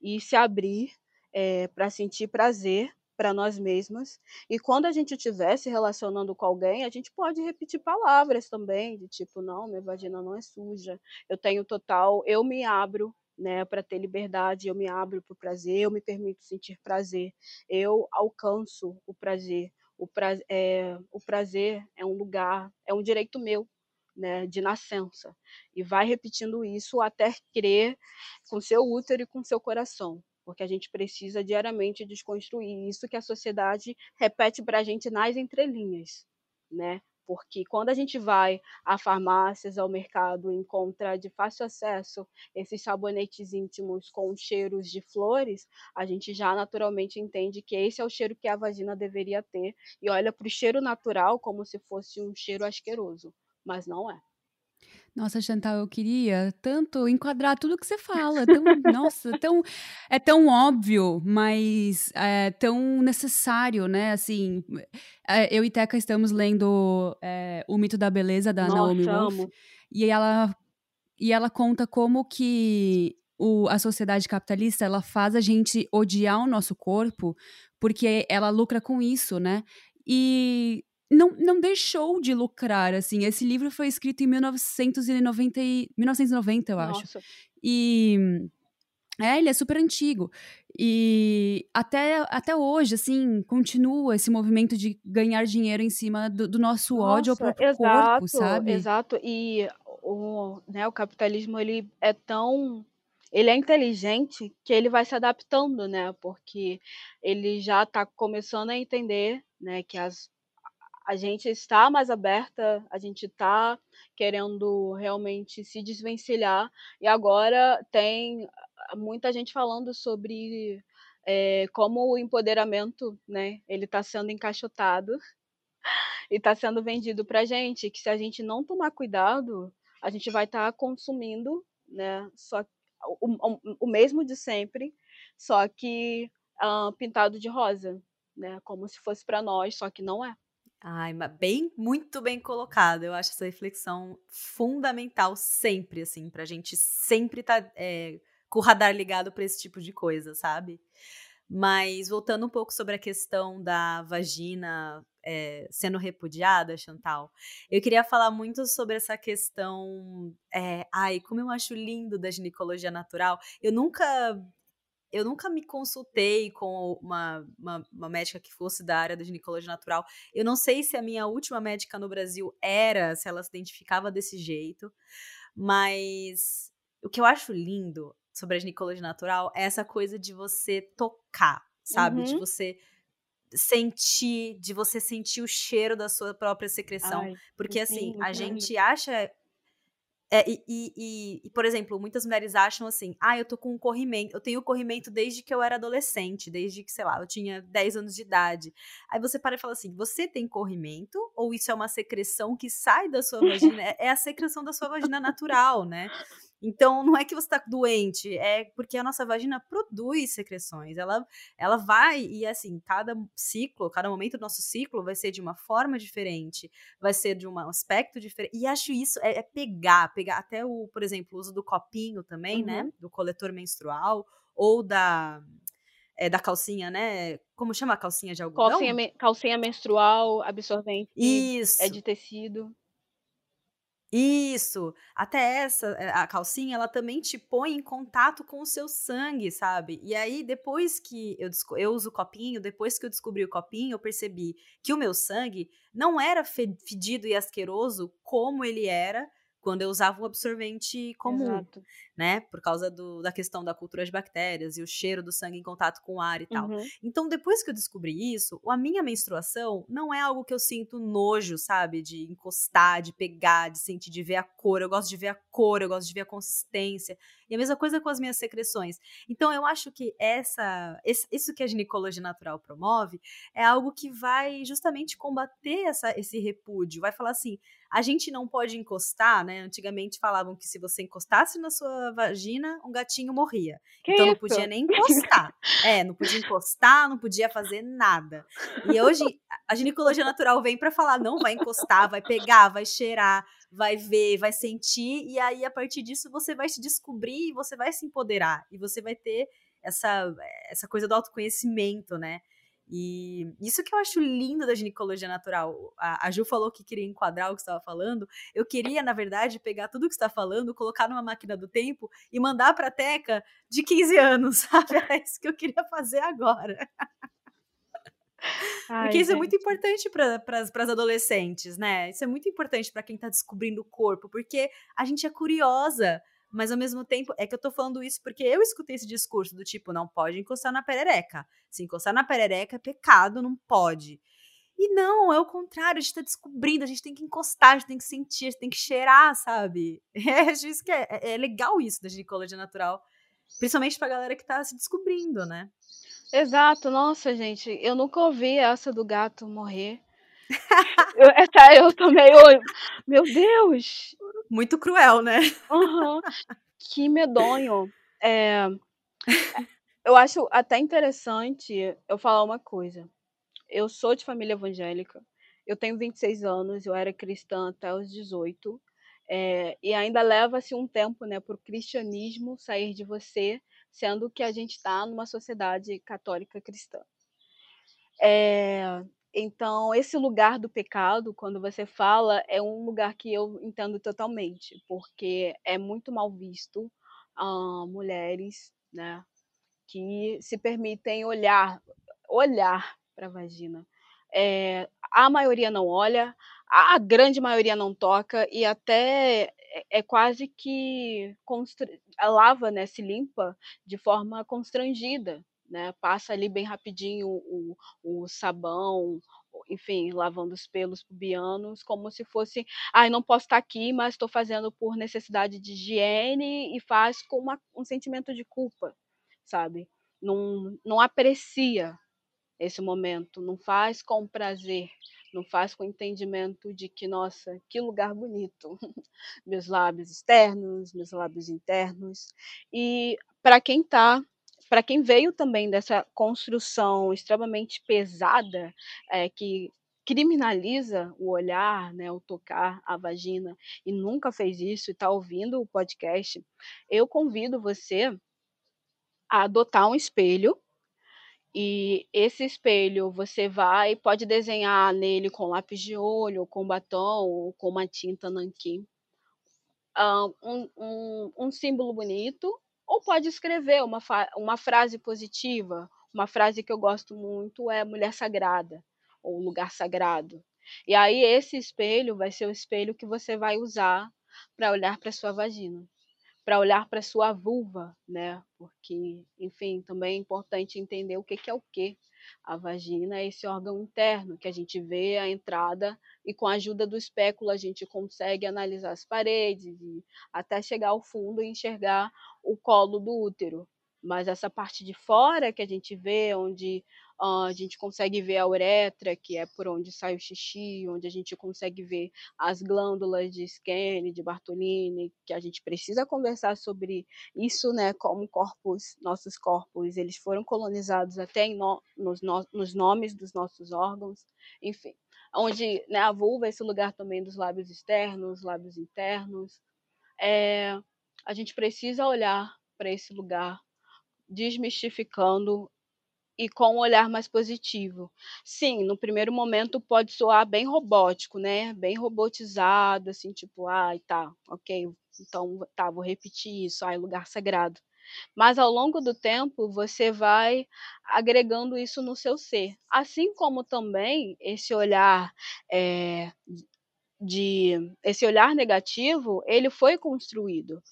E se abrir é, para sentir prazer para nós mesmas. E quando a gente estiver se relacionando com alguém, a gente pode repetir palavras também, de tipo, não, minha vagina não é suja, eu tenho total, eu me abro né, para ter liberdade, eu me abro para o prazer, eu me permito sentir prazer, eu alcanço o prazer. O, pra, é, o prazer é um lugar, é um direito meu, né, de nascença. E vai repetindo isso até crer com seu útero e com seu coração. Porque a gente precisa diariamente desconstruir isso que a sociedade repete para a gente nas entrelinhas, né? porque quando a gente vai a farmácias, ao mercado, encontra de fácil acesso esses sabonetes íntimos com cheiros de flores, a gente já naturalmente entende que esse é o cheiro que a vagina deveria ter e olha para o cheiro natural como se fosse um cheiro asqueroso, mas não é. Nossa, Chantal, eu queria tanto enquadrar tudo que você fala. Tão, nossa, tão, é tão óbvio, mas é tão necessário, né? Assim, é, eu e Teca estamos lendo é, O Mito da Beleza, da Nossa, Naomi Wolf. E ela, e ela conta como que o, a sociedade capitalista, ela faz a gente odiar o nosso corpo porque ela lucra com isso, né? E não, não deixou de lucrar, assim. Esse livro foi escrito em 1990, e- 1990 eu acho. Nossa, E é, ele é super antigo. E até, até hoje, assim, continua esse movimento de ganhar dinheiro em cima do, do nosso ódio ao Nossa, próprio exato, corpo, sabe? exato. E o, né, o capitalismo ele é tão, ele é inteligente que ele vai se adaptando, né? Porque ele já está começando a entender, né, que as, a gente está mais aberta, a gente está querendo realmente se desvencilhar e agora tem muita gente falando sobre eh, como o empoderamento, né, ele está sendo encaixotado e está sendo vendido para gente, que se a gente não tomar cuidado, a gente vai estar consumindo, né, só o, o, o mesmo de sempre, só que ah, pintado de rosa, né, como se fosse para nós, só que não é. Ai, mas bem, muito bem colocado. Eu acho essa reflexão fundamental sempre, assim, pra gente sempre estar com o radar ligado pra esse tipo de coisa, sabe? Mas voltando um pouco sobre a questão da vagina é, sendo repudiada, Chantal, eu queria falar muito sobre essa questão. é, ai, como eu acho lindo da ginecologia natural. Eu nunca eu nunca me consultei com uma, uma, uma médica que fosse da área da ginecologia natural. Eu não sei se a minha última médica no Brasil era, se ela se identificava desse jeito, mas o que eu acho lindo sobre a ginecologia natural é essa coisa de você tocar, sabe? De Uhum. você sentir, de você sentir o cheiro da sua própria secreção. Ai, Porque assim, a gente acha. É, e, e- e- por exemplo, muitas mulheres acham assim: ah, eu tô com um corrimento, eu tenho corrimento desde que eu era adolescente, desde que, sei lá, eu tinha 10 anos de idade. Aí você para e fala assim: você tem corrimento? Ou isso é uma secreção que sai da sua vagina? É- é a secreção da sua vagina natural, né? Então, não é que você tá doente, é porque a nossa vagina produz secreções. Ela, ela vai, e assim, cada ciclo, cada momento do nosso ciclo vai ser de uma forma diferente, vai ser de um aspecto diferente. E acho isso é, é pegar, pegar até o, por exemplo, o uso do copinho também, né? Uhum. Do coletor menstrual, ou da. é, da calcinha, né? Como chama a calcinha de algodão? Calcinha, calcinha menstrual, absorvente, Isso. é de tecido. Isso, até essa, eh, a calcinha, ela também te põe em contato com o seu sangue, sabe? E aí, depois que eu, eu uso o copinho, depois que eu descobri o copinho, eu percebi que o meu sangue não era fe- fedido e asqueroso como ele era quando eu usava o absorvente comum, Exato. né? Por causa do- da questão da cultura de bactérias e o cheiro do sangue em contato com o ar e tal. Uhum. Então, depois que eu descobri isso, a minha menstruação não é algo que eu sinto nojo, sabe? De encostar, de pegar, de sentir, de ver a cor. Eu gosto de ver a cor, eu gosto de ver a consistência. E a mesma coisa com as minhas secreções. Então, eu acho que essa, esse- isso que a ginecologia natural promove é algo que vai justamente combater essa, esse repúdio. Vai falar assim: a gente não pode encostar, né? Antigamente falavam que se você encostasse na sua vagina, um gatinho morria. Que então não isso? podia nem encostar. É, não podia encostar, não podia fazer nada. E hoje a ginecologia natural vem para falar: não vai encostar, vai pegar, vai cheirar, vai ver, vai sentir, e aí a partir disso você vai se descobrir e você vai se empoderar e você vai ter essa, essa coisa do autoconhecimento, né? E isso que eu acho lindo da ginecologia natural. A, a Ju falou que queria enquadrar o que você estava falando. Eu queria, na verdade, pegar tudo que você está falando, colocar numa máquina do tempo e mandar para a Teca de 15 anos, sabe? É isso que eu queria fazer agora. Ai, Porque isso gente. é muito importante para as adolescentes, né? Isso é muito importante para quem está descobrindo o corpo, porque a gente é curiosa, mas ao mesmo tempo, é que eu tô falando isso porque eu escutei esse discurso do tipo, não pode encostar na perereca. Se encostar na perereca é pecado, não pode. E não, é o contrário, a gente tá descobrindo, a gente tem que encostar, a gente tem que sentir, a gente tem que cheirar, sabe? É, acho isso que é, é, é legal isso da ginecologia natural, principalmente pra galera que tá se descobrindo, né? Exato, nossa, gente, eu nunca ouvi essa do gato morrer. eu, essa eu também, eu, meu Deus! Muito cruel, né? Uhum, que medonho. É, eu acho até interessante eu falar uma coisa. Eu sou de família evangélica, eu tenho 26 anos, eu era cristã até os 18, é, e ainda leva-se um tempo né, para o cristianismo sair de você sendo que a gente está numa sociedade católica cristã. É, então, esse lugar do pecado, quando você fala, é um lugar que eu entendo totalmente, porque é muito mal visto uh, mulheres, né, que se permitem olhar, olhar para a vagina. É, a maioria não olha, a grande maioria não toca e até é, é quase que a lava, né, se limpa de forma constrangida, né? Passa ali bem rapidinho o, o sabão, enfim, lavando os pelos pubianos, como se fosse, ai, ah, não posso estar aqui, mas estou fazendo por necessidade de higiene e faz com uma, um sentimento de culpa, sabe? Não, não aprecia esse momento, não faz com prazer, não faz com entendimento de que, nossa, que lugar bonito, meus lábios externos, meus lábios internos. E para quem está para quem veio também dessa construção extremamente pesada, é, que criminaliza o olhar, né, o tocar a vagina e nunca fez isso e está ouvindo o podcast, eu convido você a adotar um espelho e esse espelho você vai pode desenhar nele com lápis de olho, com batom, ou com uma tinta nanquim. um, um, um símbolo bonito, ou pode escrever uma, uma frase positiva. Uma frase que eu gosto muito é mulher sagrada, ou lugar sagrado. E aí esse espelho vai ser o espelho que você vai usar para olhar para sua vagina para olhar para sua vulva, né? Porque, enfim, também é importante entender o que, que é o que. A vagina é esse órgão interno que a gente vê a entrada e com a ajuda do espéculo a gente consegue analisar as paredes e até chegar ao fundo e enxergar o colo do útero. Mas essa parte de fora que a gente vê, onde a gente consegue ver a uretra, que é por onde sai o xixi, onde a gente consegue ver as glândulas de Skene, de Bartolini, que a gente precisa conversar sobre isso, né? Como corpos, nossos corpos, eles foram colonizados até no, nos, no, nos nomes dos nossos órgãos, enfim. Onde né, a vulva é esse lugar também dos lábios externos, lábios internos. É, a gente precisa olhar para esse lugar desmistificando e com um olhar mais positivo. Sim, no primeiro momento pode soar bem robótico, né? Bem robotizado, assim, tipo, ai, tá, ok, então tá, vou repetir isso, ai, lugar sagrado. Mas ao longo do tempo você vai agregando isso no seu ser. Assim como também esse olhar é, de esse olhar negativo, ele foi construído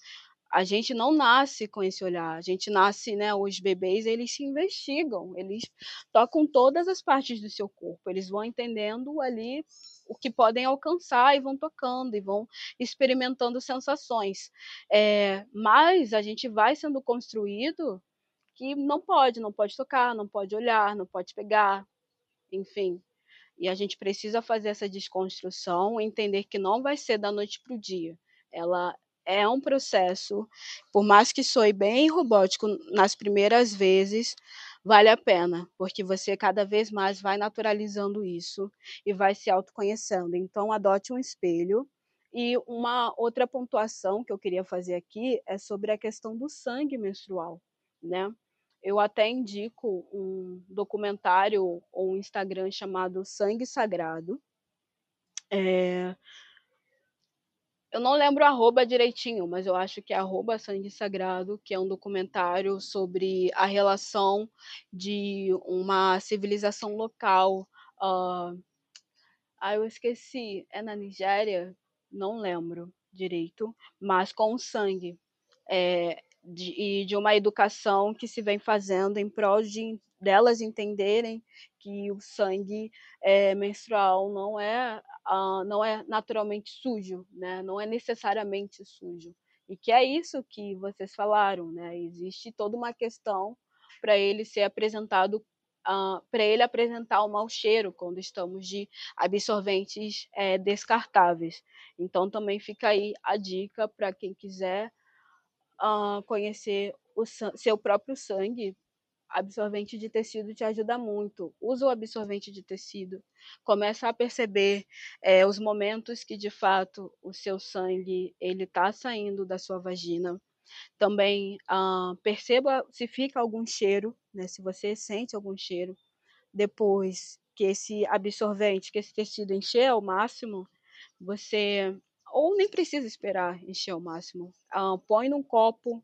a gente não nasce com esse olhar. A gente nasce, né? Os bebês eles se investigam, eles tocam todas as partes do seu corpo, eles vão entendendo ali o que podem alcançar e vão tocando e vão experimentando sensações. É, mas a gente vai sendo construído que não pode, não pode tocar, não pode olhar, não pode pegar, enfim. E a gente precisa fazer essa desconstrução, entender que não vai ser da noite para o dia. Ela é um processo, por mais que soe bem robótico nas primeiras vezes, vale a pena, porque você cada vez mais vai naturalizando isso e vai se autoconhecendo. Então, adote um espelho. E uma outra pontuação que eu queria fazer aqui é sobre a questão do sangue menstrual, né? Eu até indico um documentário ou um Instagram chamado Sangue Sagrado. É, eu não lembro arroba direitinho, mas eu acho que é arroba Sangue Sagrado, que é um documentário sobre a relação de uma civilização local Uh, ah, eu esqueci. É na Nigéria? Não lembro direito. Mas com o sangue. É, de, e de uma educação que se vem fazendo em prol de delas entenderem que o sangue é, menstrual não é uh, não é naturalmente sujo, né? Não é necessariamente sujo. E que é isso que vocês falaram, né? Existe toda uma questão para ele ser apresentado, uh, ah, para ele apresentar o mau cheiro quando estamos de absorventes é, descartáveis. Então também fica aí a dica para quem quiser uh, conhecer o seu próprio sangue absorvente de tecido te ajuda muito. Usa o absorvente de tecido. Começa a perceber é, os momentos que de fato o seu sangue ele está saindo da sua vagina. Também ah, perceba se fica algum cheiro, né? Se você sente algum cheiro depois que esse absorvente, que esse tecido encher ao máximo, você ou nem precisa esperar encher ao máximo. Ah, põe num copo,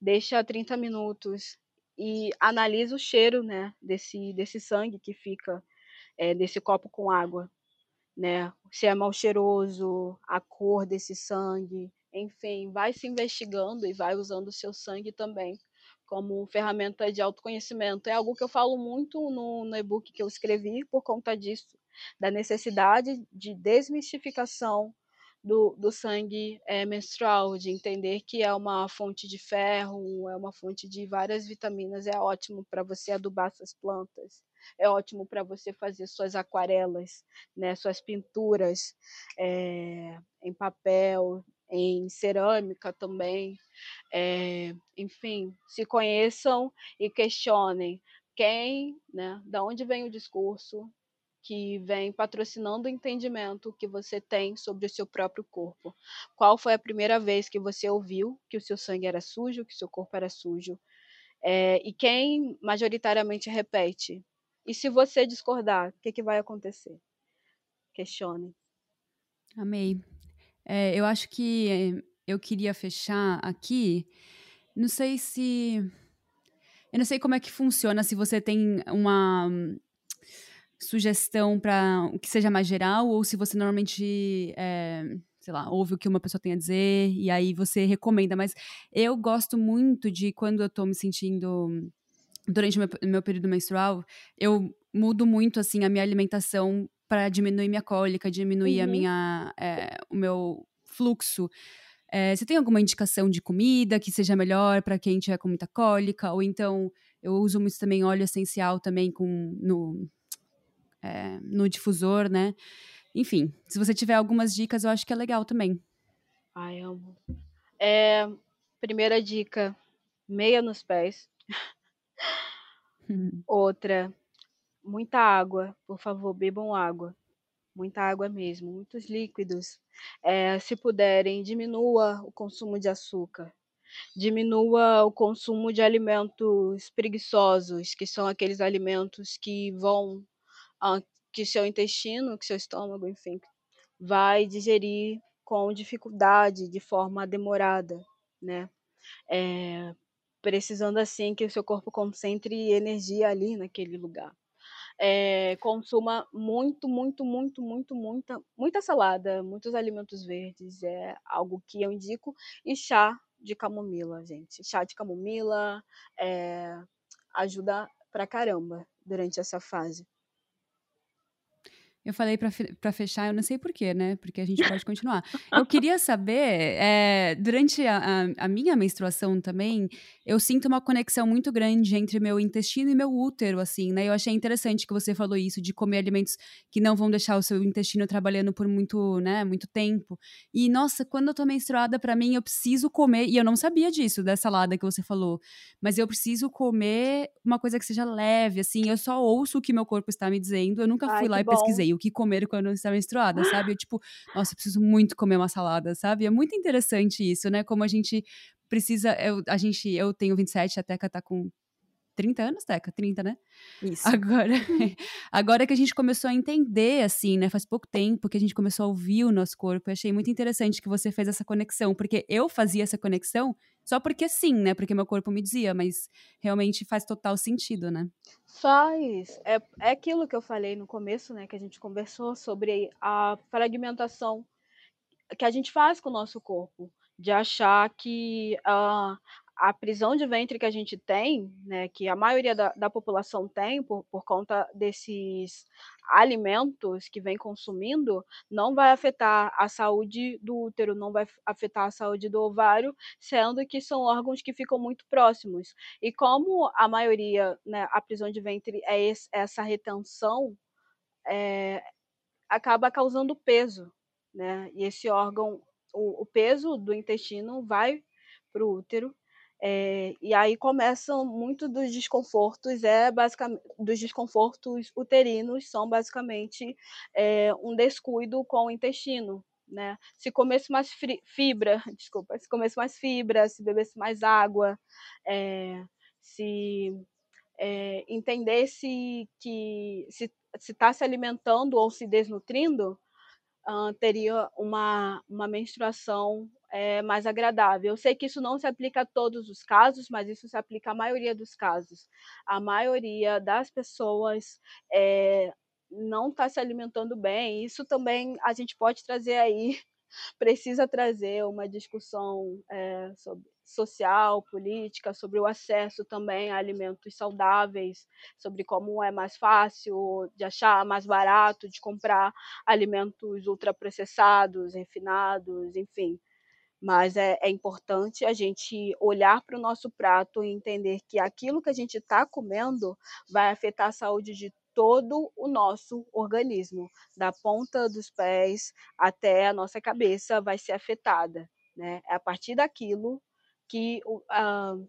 deixa 30 minutos, e analisa o cheiro, né, desse, desse sangue que fica é, desse copo com água, né? Se é mal cheiroso, a cor desse sangue, enfim, vai se investigando e vai usando o seu sangue também como ferramenta de autoconhecimento. É algo que eu falo muito no, no e-book que eu escrevi por conta disso, da necessidade de desmistificação do, do sangue é, menstrual, de entender que é uma fonte de ferro, é uma fonte de várias vitaminas, é ótimo para você adubar suas plantas, é ótimo para você fazer suas aquarelas, né, suas pinturas é, em papel, em cerâmica também. É, enfim, se conheçam e questionem quem, né, da onde vem o discurso, que vem patrocinando o entendimento que você tem sobre o seu próprio corpo. Qual foi a primeira vez que você ouviu que o seu sangue era sujo, que o seu corpo era sujo? É, e quem majoritariamente repete? E se você discordar, o que, que vai acontecer? Questione. Amei. É, eu acho que eu queria fechar aqui. Não sei se. Eu não sei como é que funciona, se você tem uma sugestão para o que seja mais geral, ou se você normalmente, é, sei lá, ouve o que uma pessoa tem a dizer e aí você recomenda. Mas eu gosto muito de quando eu tô me sentindo. Durante meu, meu período menstrual, eu mudo muito assim a minha alimentação para diminuir minha cólica, diminuir uhum. a minha, é, o meu fluxo. É, você tem alguma indicação de comida que seja melhor para quem tiver com muita cólica? Ou então eu uso muito também óleo essencial também com no, é, no difusor, né? Enfim, se você tiver algumas dicas, eu acho que é legal também. Ai, amo. É, primeira dica, meia nos pés. Outra, muita água. Por favor, bebam água. Muita água mesmo, muitos líquidos. É, se puderem, diminua o consumo de açúcar. Diminua o consumo de alimentos preguiçosos, que são aqueles alimentos que vão que seu intestino, que seu estômago, enfim, vai digerir com dificuldade, de forma demorada, né? É, precisando assim que o seu corpo concentre energia ali naquele lugar. É, consuma muito, muito, muito, muito, muita, muita salada, muitos alimentos verdes, é algo que eu indico, e chá de camomila, gente. Chá de camomila é, ajuda pra caramba durante essa fase. Eu falei para fechar, eu não sei porquê, né? Porque a gente pode continuar. Eu queria saber, é, durante a, a, minha menstruação também, eu sinto uma conexão muito grande entre meu intestino e meu útero, assim, né? Eu achei interessante que você falou isso, de comer alimentos que não vão deixar o seu intestino trabalhando por muito, né, muito tempo. E, nossa, quando eu tô menstruada, para mim, eu preciso comer, e eu não sabia disso, dessa salada que você falou, mas eu preciso comer uma coisa que seja leve, assim, eu só ouço o que meu corpo está me dizendo, eu nunca Ai, fui lá e bom. pesquisei o que comer quando está menstruada, sabe? Eu, tipo, nossa, eu preciso muito comer uma salada, sabe? É muito interessante isso, né? Como a gente precisa. Eu, a gente, eu tenho 27, a Teca tá com 30 anos, Teca? 30, né? Isso. Agora, agora que a gente começou a entender, assim, né? Faz pouco tempo que a gente começou a ouvir o nosso corpo. Eu achei muito interessante que você fez essa conexão, porque eu fazia essa conexão só porque sim, né? Porque meu corpo me dizia, mas realmente faz total sentido, né? Faz. É, é aquilo que eu falei no começo, né? Que a gente conversou sobre a fragmentação que a gente faz com o nosso corpo, de achar que uh, a prisão de ventre que a gente tem, né, que a maioria da, da população tem por, por conta desses alimentos que vem consumindo, não vai afetar a saúde do útero, não vai afetar a saúde do ovário, sendo que são órgãos que ficam muito próximos. E como a maioria, né, a prisão de ventre é esse, essa retenção, é, acaba causando peso, né? E esse órgão, o, o peso do intestino vai para o útero é, e aí começam muito dos desconfortos, é basicamente dos desconfortos uterinos são basicamente é, um descuido com o intestino, né? Se comesse mais fibra, desculpa, se comesse mais fibra, se bebesse mais água, é, se entendesse que se está se alimentando ou se desnutrindo, uh, teria uma, uma menstruação é, mais agradável. Eu sei que isso não se aplica a todos os casos, mas isso se aplica à maioria dos casos. A maioria das pessoas é, não está se alimentando bem. Isso também a gente pode trazer aí, precisa trazer uma discussão é, sobre, social, política, sobre o acesso também a alimentos saudáveis, sobre como é mais fácil de achar, mais barato de comprar alimentos ultraprocessados, refinados, enfim mas é, é importante a gente olhar para o nosso prato e entender que aquilo que a gente está comendo vai afetar a saúde de todo o nosso organismo, da ponta dos pés até a nossa cabeça vai ser afetada. Né? É a partir daquilo que uh,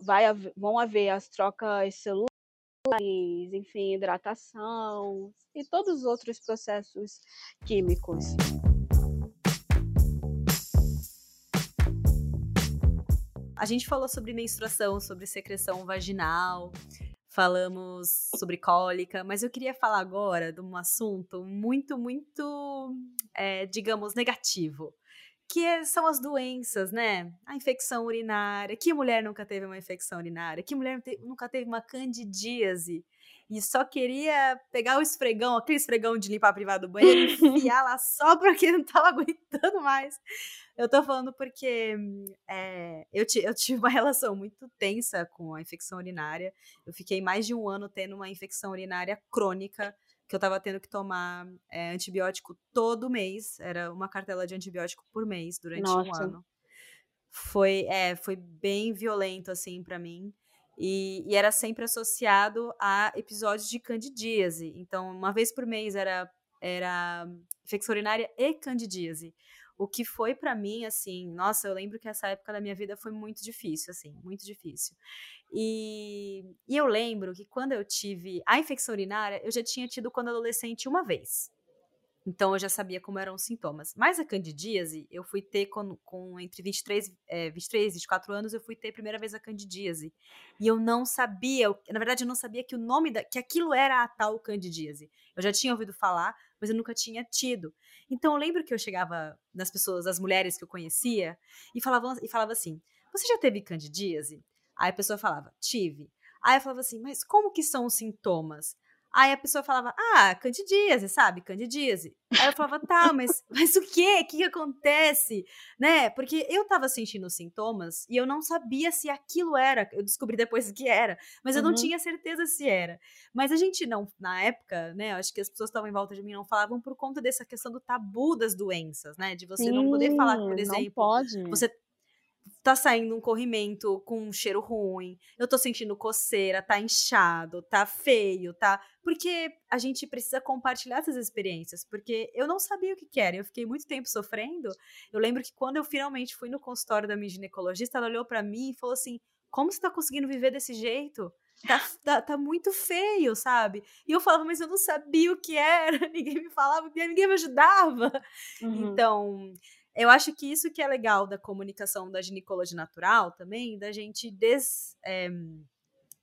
vai, vão haver as trocas celulares, enfim, hidratação e todos os outros processos químicos. A gente falou sobre menstruação, sobre secreção vaginal, falamos sobre cólica, mas eu queria falar agora de um assunto muito, muito, é, digamos, negativo, que é, são as doenças, né? A infecção urinária. Que mulher nunca teve uma infecção urinária? Que mulher nunca teve uma candidíase? E só queria pegar o esfregão, aquele esfregão de limpar a privada do banheiro, e enfiar lá só porque não tava aguentando mais. Eu tô falando porque é, eu, eu tive uma relação muito tensa com a infecção urinária. Eu fiquei mais de um ano tendo uma infecção urinária crônica, que eu tava tendo que tomar é, antibiótico todo mês. Era uma cartela de antibiótico por mês durante Nossa. um ano. Foi, é, foi bem violento, assim, para mim. E, e, era sempre associado a episódios de candidíase. Então, uma vez por mês era, era infecção urinária e candidíase. O que foi para mim, assim, nossa, eu lembro que essa época da minha vida foi muito difícil, assim, muito difícil. E, e eu lembro que quando eu tive a infecção urinária, eu já tinha tido quando adolescente uma vez. Então eu já sabia como eram os sintomas. Mas a candidíase, eu fui ter com, com entre 23, é, 23 e 24 anos, eu fui ter a primeira vez a candidíase. E eu não sabia, na verdade eu não sabia que o nome da, que aquilo era a tal candidíase. Eu já tinha ouvido falar, mas eu nunca tinha tido. Então eu lembro que eu chegava nas pessoas, as mulheres que eu conhecia, e falava, e falava assim: "Você já teve candidíase?" Aí a pessoa falava: "Tive". Aí eu falava assim: "Mas como que são os sintomas?" Aí a pessoa falava, ah, candidíase, sabe? Candidíase. Aí eu falava, tá, mas, mas o quê? O que, acontece? Né? Porque eu tava sentindo sintomas e eu não sabia se aquilo era. Eu descobri depois que era, mas eu uhum. não tinha certeza se era. Mas a gente não, na época, né? Acho que as pessoas que estavam em volta de mim não falavam por conta dessa questão do tabu das doenças, né? De você Sim, não poder falar, por exemplo. Não pode. Você tá saindo um corrimento com um cheiro ruim, eu tô sentindo coceira, tá inchado, tá feio, tá. Porque a gente precisa compartilhar essas experiências, porque eu não sabia o que, que era, eu fiquei muito tempo sofrendo. Eu lembro que quando eu finalmente fui no consultório da minha ginecologista, ela olhou para mim e falou assim: como você tá conseguindo viver desse jeito? Tá, tá, tá, muito feio, sabe? E eu falava, mas eu não sabia o que era, ninguém me falava, ninguém me ajudava. Uhum. Então, eu acho que isso que é legal da comunicação da ginecologia natural também, da gente des, é,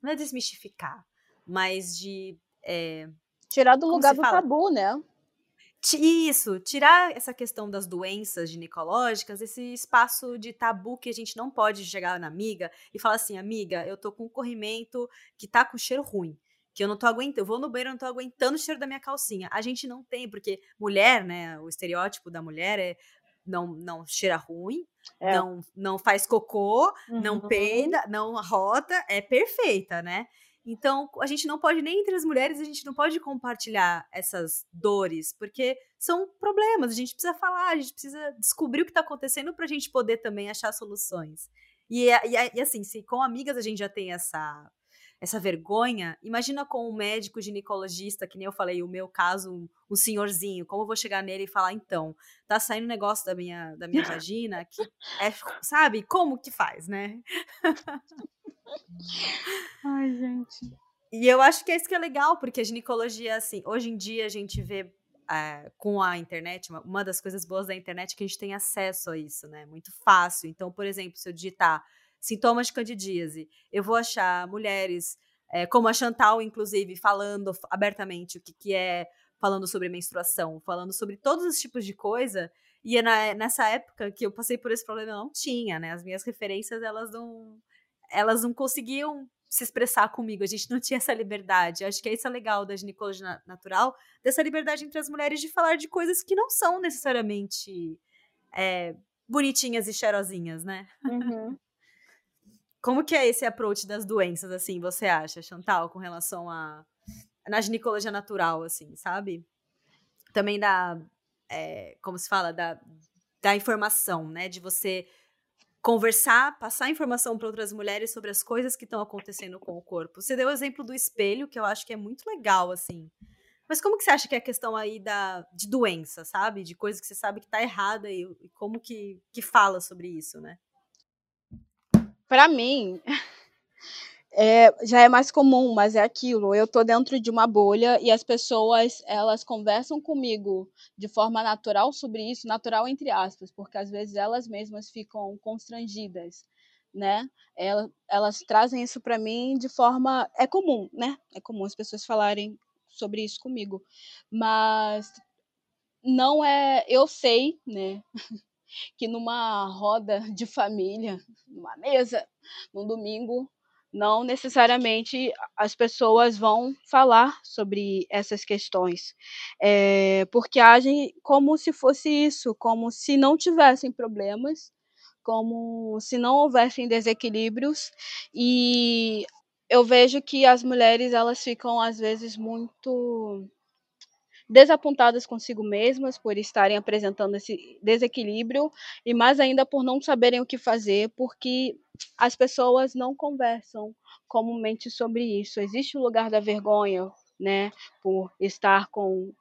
não é desmistificar, mas de é, tirar do lugar do fala? tabu, né? Isso, tirar essa questão das doenças ginecológicas, esse espaço de tabu que a gente não pode chegar na amiga e falar assim, amiga, eu tô com um corrimento que tá com cheiro ruim, que eu não tô aguentando, eu vou no banheiro, eu não tô aguentando o cheiro da minha calcinha. A gente não tem, porque mulher, né, o estereótipo da mulher é não, não cheira ruim, é. não, não faz cocô, uhum. não peida, não rota, é perfeita, né? Então, a gente não pode, nem entre as mulheres, a gente não pode compartilhar essas dores, porque são problemas, a gente precisa falar, a gente precisa descobrir o que está acontecendo para a gente poder também achar soluções. E, e, e, assim, se com amigas a gente já tem essa, essa vergonha, imagina com um médico ginecologista, que nem eu falei, o meu caso, um, um senhorzinho, como eu vou chegar nele e falar, então, tá saindo um negócio da minha, da minha vagina, que é, sabe, como que faz, né? Ai, gente. E eu acho que é isso que é legal, porque a ginecologia, assim, hoje em dia a gente vê é, com a internet, uma, uma, das coisas boas da internet é que a gente tem acesso a isso, né? Muito fácil. Então, por exemplo, se eu digitar sintomas de candidíase, eu vou achar mulheres, é, como a Chantal, inclusive, falando abertamente o que, que é, falando sobre menstruação, falando sobre todos os tipos de coisa. E é na, nessa época que eu passei por esse problema, eu não tinha, né? As minhas referências, elas não elas não conseguiam se expressar comigo, a gente não tinha essa liberdade. Acho que é isso é legal da ginecologia natural, dessa liberdade entre as mulheres de falar de coisas que não são necessariamente é, bonitinhas e cheirosinhas, né? Uhum. Como que é esse approach das doenças, assim, você acha, Chantal, com relação a... na ginecologia natural, assim, sabe? Também da, é, como se fala, da, da informação, né? De você conversar, passar informação para outras mulheres sobre as coisas que estão acontecendo com o corpo. Você deu o exemplo do espelho, que eu acho que é muito legal, assim. Mas como que você acha que é a questão aí da, de doença, sabe? De coisas que você sabe que está errada e, e, como que, que fala sobre isso, né? Para mim, é, já é mais comum, mas é aquilo. Eu tô dentro de uma bolha e as pessoas elas conversam comigo de forma natural sobre isso, natural entre aspas, porque às vezes elas mesmas ficam constrangidas, né? Elas, elas trazem isso para mim de forma é comum, né? É comum as pessoas falarem sobre isso comigo, mas não é. Eu sei, né? que numa roda de família, numa mesa, num domingo, não necessariamente as pessoas vão falar sobre essas questões, é, porque agem como se fosse isso, como se não tivessem problemas, como se não houvessem desequilíbrios, e eu vejo que as mulheres elas ficam às vezes muito desapontadas consigo mesmas por estarem apresentando esse desequilíbrio e mais ainda por não saberem o que fazer, porque as pessoas não conversam comumente sobre isso. Existe o lugar da vergonha, né, por estar com,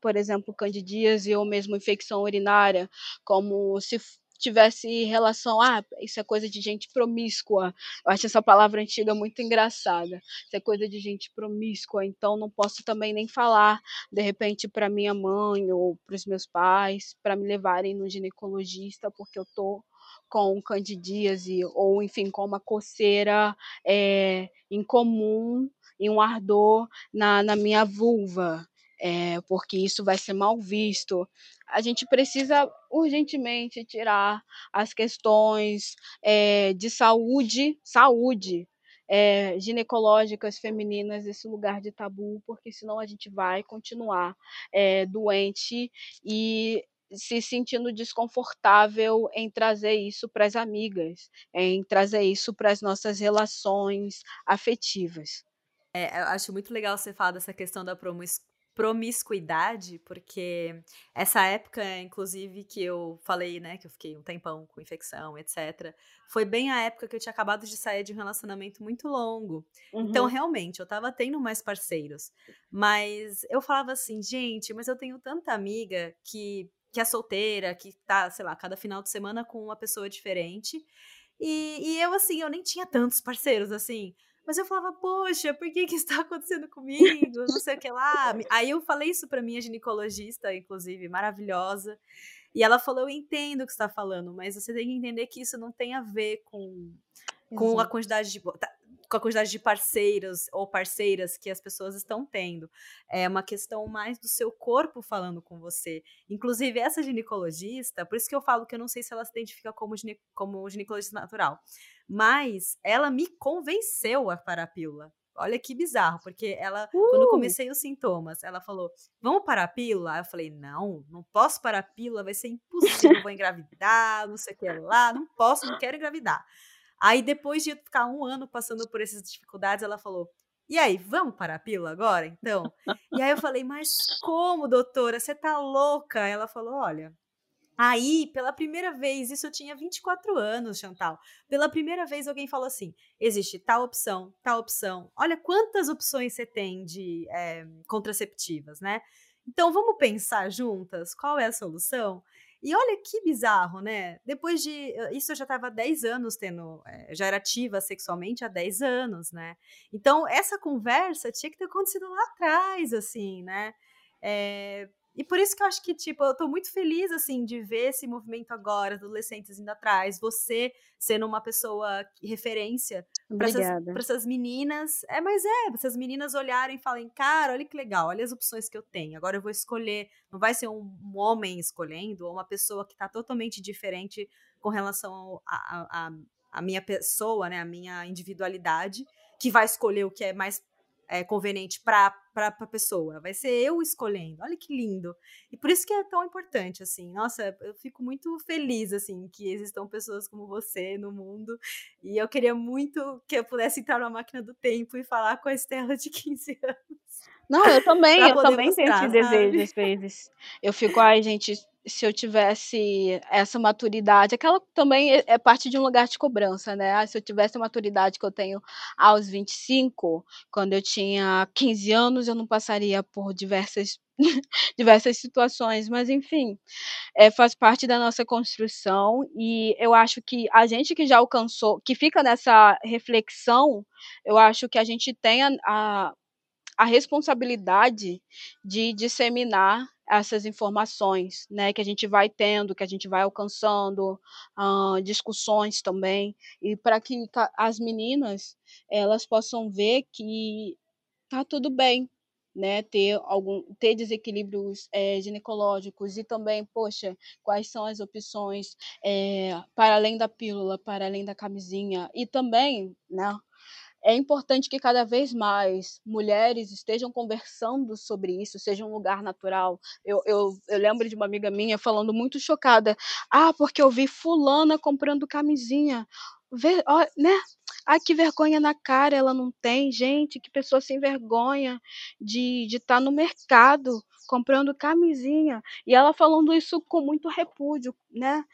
por exemplo, candidíase ou mesmo infecção urinária, como se tivesse relação, ah, isso é coisa de gente promíscua. Eu acho essa palavra antiga muito engraçada. Isso é coisa de gente promíscua, então não posso também nem falar, de repente, para minha mãe ou para os meus pais, para me levarem no ginecologista, porque eu tô com candidíase ou, enfim, com uma coceira é, incomum e um ardor na, na minha vulva. É, porque isso vai ser mal visto. A gente precisa urgentemente tirar as questões é, de saúde, saúde é, ginecológicas femininas desse lugar de tabu, porque senão a gente vai continuar é, doente e se sentindo desconfortável em trazer isso para as amigas, em trazer isso para as nossas relações afetivas. É, eu acho muito legal você falar dessa questão da promiscuidade, porque essa época, inclusive, que eu falei, né, que eu fiquei um tempão com infecção, etc., foi bem a época que eu tinha acabado de sair de um relacionamento muito longo. Então, uhum. Então, realmente, eu tava tendo mais parceiros. Mas eu falava assim, gente, mas eu tenho tanta amiga que que é solteira, que tá, sei lá, cada final de semana com uma pessoa diferente. E, e eu, assim, eu nem tinha tantos parceiros, assim. Mas eu falava, poxa, por que que está acontecendo comigo? Não sei o que lá. Aí eu falei isso para minha ginecologista, inclusive, maravilhosa. E ela falou, eu entendo o que você está falando, mas você tem que entender que isso não tem a ver com, com a quantidade de... Tá, com a quantidade de parceiros ou parceiras que as pessoas estão tendo. É uma questão mais do seu corpo falando com você. Inclusive, essa ginecologista, por isso que eu falo que eu não sei se ela se identifica como, gine, como ginecologista natural, mas ela me convenceu a parar a pílula. Olha que bizarro, porque ela, uh! quando eu comecei os sintomas, ela falou: Vamos parar a pílula? Eu falei: Não, não posso parar a pílula, vai ser impossível, vou engravidar, não sei o que lá, não posso, não quero engravidar. Aí depois de ficar um ano passando por essas dificuldades, ela falou: e aí, vamos parar a pílula agora, então? E aí eu falei, mas como, doutora? Você tá louca? Ela falou, olha, Aí, pela primeira vez, isso eu tinha 24 anos, Chantal. Pela primeira vez, alguém falou assim: existe tal opção, tal opção. Olha quantas opções você tem de é, contraceptivas, né? Então, vamos pensar juntas qual é a solução? E olha que bizarro, né? Depois de. Isso eu já estava há 10 anos tendo. É, já era ativa sexualmente há 10 anos, né? Então, essa conversa tinha que ter acontecido lá atrás, assim, né? É, e por isso que eu acho que, tipo, eu tô muito feliz, assim, de ver esse movimento agora, adolescentes indo atrás, você sendo uma pessoa referência para essas, essas, meninas. É, mas é, essas meninas olharem e falem, cara, olha que legal, olha as opções que eu tenho. Agora eu vou escolher, não vai ser um, um homem escolhendo, ou uma pessoa que tá totalmente diferente com relação à a, a, minha pessoa, né, a minha individualidade, que vai escolher o que é mais é, conveniente para a pessoa. Vai ser eu escolhendo. Olha que lindo. E por isso que é tão importante, assim. Nossa, eu fico muito feliz, assim, que existam pessoas como você no mundo. E eu queria muito que eu pudesse entrar na máquina do tempo e falar com a Estela de 15 anos. Não, eu também, eu também tenho esse desejo às vezes. Eu fico, ai, gente, se eu tivesse essa maturidade, aquela também é, é parte de um lugar de cobrança, né? Ah, se eu tivesse a maturidade que eu tenho aos 25, quando eu tinha 15 anos, eu não passaria por diversas diversas situações, mas enfim, é, faz parte da nossa construção e eu acho que a gente que já alcançou, que fica nessa reflexão, eu acho que a gente tem a, a a responsabilidade de disseminar essas informações, né, que a gente vai tendo, que a gente vai alcançando, uh, discussões também, e para que as meninas elas possam ver que tá tudo bem, né, ter algum ter desequilíbrios é, ginecológicos e também, poxa, quais são as opções é, para além da pílula, para além da camisinha e também, né, é importante que cada vez mais mulheres estejam conversando sobre isso, seja um lugar natural. Eu, eu, eu lembro de uma amiga minha falando muito chocada: ah, porque eu vi Fulana comprando camisinha. Vê, ó, né? Ai, que vergonha na cara ela não tem, gente, que pessoa sem vergonha de estar tá no mercado comprando camisinha. E ela falando isso com muito repúdio, né?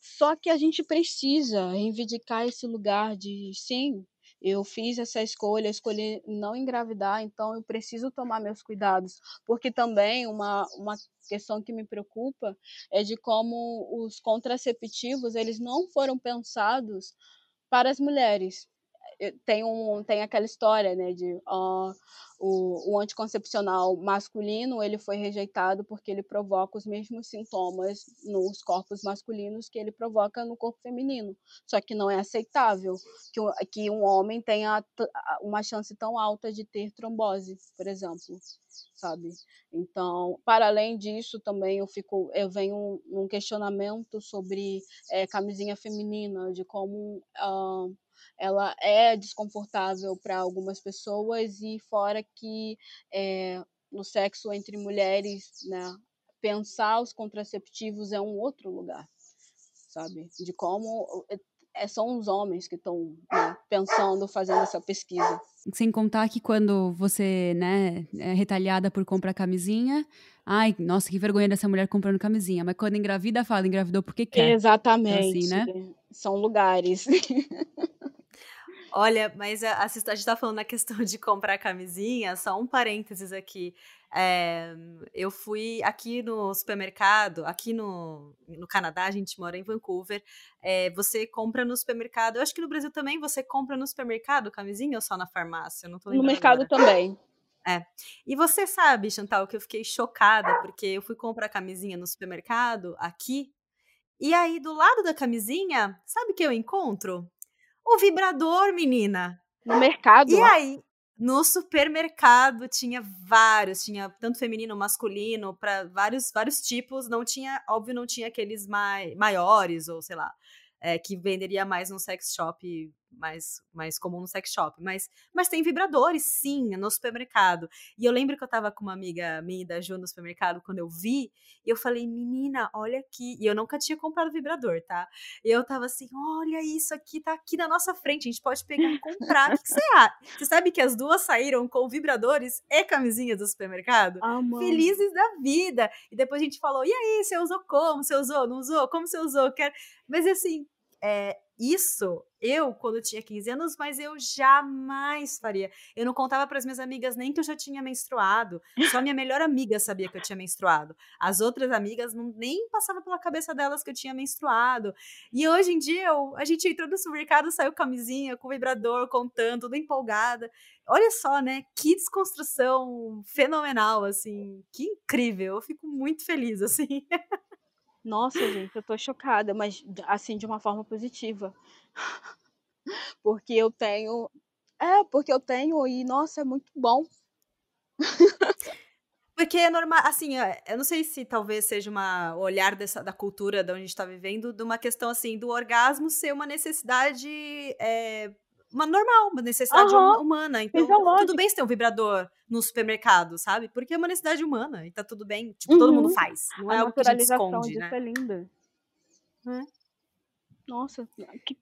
Só que a gente precisa reivindicar esse lugar de, sim, eu fiz essa escolha, escolhi não engravidar, então eu preciso tomar meus cuidados, porque também uma, uma questão que me preocupa é de como os contraceptivos, eles não foram pensados para as mulheres, tem, um, tem aquela história, né, de o, o anticoncepcional masculino, ele foi rejeitado porque ele provoca os mesmos sintomas nos corpos masculinos que ele provoca no corpo feminino. Só que não é aceitável que, que um homem tenha uma chance tão alta de ter trombose, por exemplo, sabe? Então, para além disso, também eu fico, eu venho num questionamento sobre é, camisinha feminina, de como uh, ela é desconfortável para algumas pessoas e fora que é, no sexo entre mulheres, né, pensar os contraceptivos é um outro lugar, sabe? De como é, são os homens que estão né, pensando, fazendo essa pesquisa. Sem contar que quando você né, é retalhada por comprar camisinha, ai, nossa, que vergonha dessa mulher comprando camisinha. Mas quando engravida, fala, engravidou porque quer. Exatamente. Então, assim, né? São lugares. Olha, mas a, a, a gente tá falando na questão de comprar camisinha, só um parênteses aqui. É, eu fui aqui no supermercado, aqui no, no Canadá, a gente mora em Vancouver. É, você compra no supermercado. Eu acho que no Brasil também você compra no supermercado camisinha ou só na farmácia? Eu não tô no mercado agora. também. É. E você sabe, Chantal, que eu fiquei chocada, porque eu fui comprar camisinha no supermercado aqui. E aí, do lado da camisinha, sabe o que eu encontro? O vibrador, menina. No mercado? E aí, no supermercado tinha vários, tinha tanto feminino, masculino, para vários vários tipos. Não tinha, óbvio, não tinha aqueles mai, maiores ou sei lá, é, que venderia mais num sex shop mais, mais comum no sex shop. Mas, mas tem vibradores, sim, no supermercado. E eu lembro que eu tava com uma amiga minha da Ju no supermercado quando eu vi, e eu falei, menina, olha aqui. E eu nunca tinha comprado vibrador, tá? E eu tava assim, olha isso aqui, tá aqui na nossa frente, a gente pode pegar e comprar. o que, que você acha? Você sabe que as duas saíram com vibradores e camisinhas do supermercado? Ah, Felizes da vida. E depois a gente falou, e aí, você usou como? Você usou? Não usou? Como você usou? Quer... Mas assim, é, isso eu, quando eu tinha 15 anos, mas eu jamais faria. Eu não contava para as minhas amigas nem que eu já tinha menstruado. Só minha melhor amiga sabia que eu tinha menstruado. As outras amigas não, nem passava pela cabeça delas que eu tinha menstruado. E hoje em dia, eu, a gente entrou no supermercado, saiu camisinha, com vibrador, contando, tudo empolgada. Olha só, né? Que desconstrução fenomenal, assim. Que incrível. Eu fico muito feliz, assim. Nossa, gente, eu tô chocada, mas assim, de uma forma positiva. Porque eu tenho. É, porque eu tenho, e nossa, é muito bom. Porque é normal, assim, é, eu não sei se talvez seja uma olhar dessa, da cultura de onde a gente tá vivendo, de uma questão assim, do orgasmo ser uma necessidade é, uma normal, uma necessidade uhum. humana. Então, tudo bem se tem um vibrador no supermercado, sabe? Porque é uma necessidade humana e tá tudo bem. Tipo, uhum. todo mundo uhum. faz. Não a é algo que a gente esconde, né? é linda. É. Nossa, que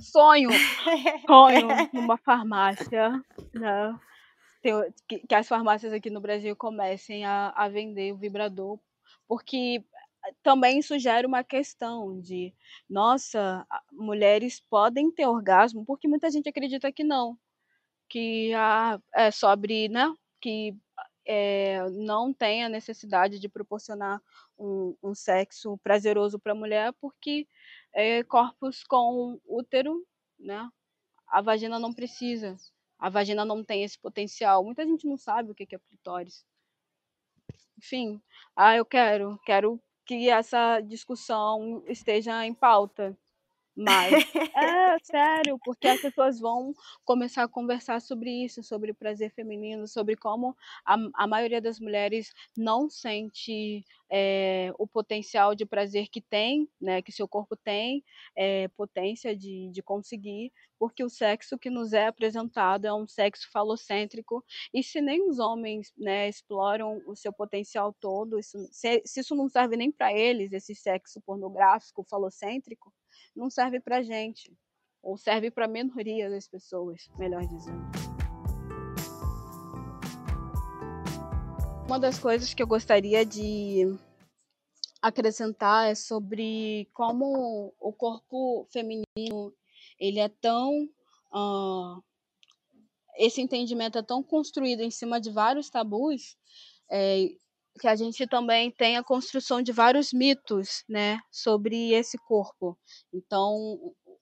sonho! sonho numa farmácia, né? Que, que, as farmácias aqui no Brasil comecem a, a vender o vibrador, porque também isso gera uma questão de, nossa, mulheres podem ter orgasmo, porque muita gente acredita que não, que ah, é sobre, né, que é, não tem a necessidade de proporcionar um, um sexo prazeroso para a mulher, porque é, corpos com útero, né, a vagina não precisa, a vagina não tem esse potencial. Muita gente não sabe o que é clitóris. Enfim, ah, eu quero, quero que essa discussão esteja em pauta. Mas é sério, porque as pessoas vão começar a conversar sobre isso, sobre o prazer feminino, sobre como a, a maioria das mulheres não sente é, o potencial de prazer que tem, né, que seu corpo tem, é, potência de, de conseguir, porque o sexo que nos é apresentado é um sexo falocêntrico, e se nem os homens né, exploram o seu potencial todo, isso, se, se isso não serve nem para eles, esse sexo pornográfico falocêntrico, não serve para gente, ou serve para a minoria das pessoas, melhor dizendo. Uma das coisas que eu gostaria de acrescentar é sobre como o corpo feminino ele é tão uh, esse entendimento é tão construído em cima de vários tabus é, que a gente também tem a construção de vários mitos, né, sobre esse corpo. Então,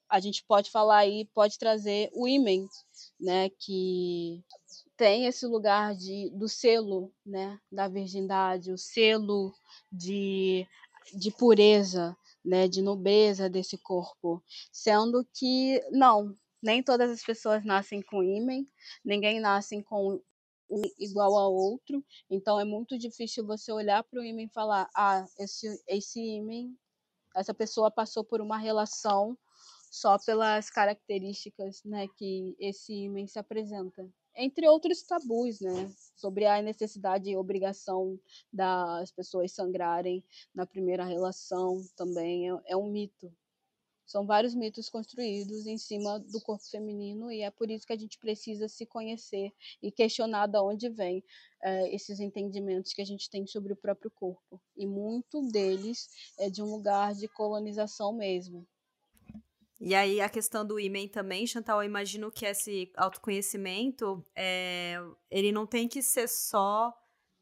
a gente pode falar aí, pode trazer o ímen, né, que tem esse lugar de, do selo, né, da virgindade, o selo de, de pureza, né, de nobreza desse corpo, sendo que não, nem todas as pessoas nascem com ímen, ninguém nasce com igual ao outro, então é muito difícil você olhar para o ímã e falar, ah, esse, esse ímã, essa pessoa passou por uma relação só pelas características né, que esse ímã se apresenta. Entre outros tabus, né? Sobre a necessidade e obrigação das pessoas sangrarem na primeira relação também é, é um mito, são vários mitos construídos em cima do corpo feminino e é por isso que a gente precisa se conhecer e questionar de onde vem é, esses entendimentos que a gente tem sobre o próprio corpo. E muito deles é de um lugar de colonização mesmo. E aí a questão do imen também, Chantal, eu imagino que esse autoconhecimento, é, ele não tem que ser só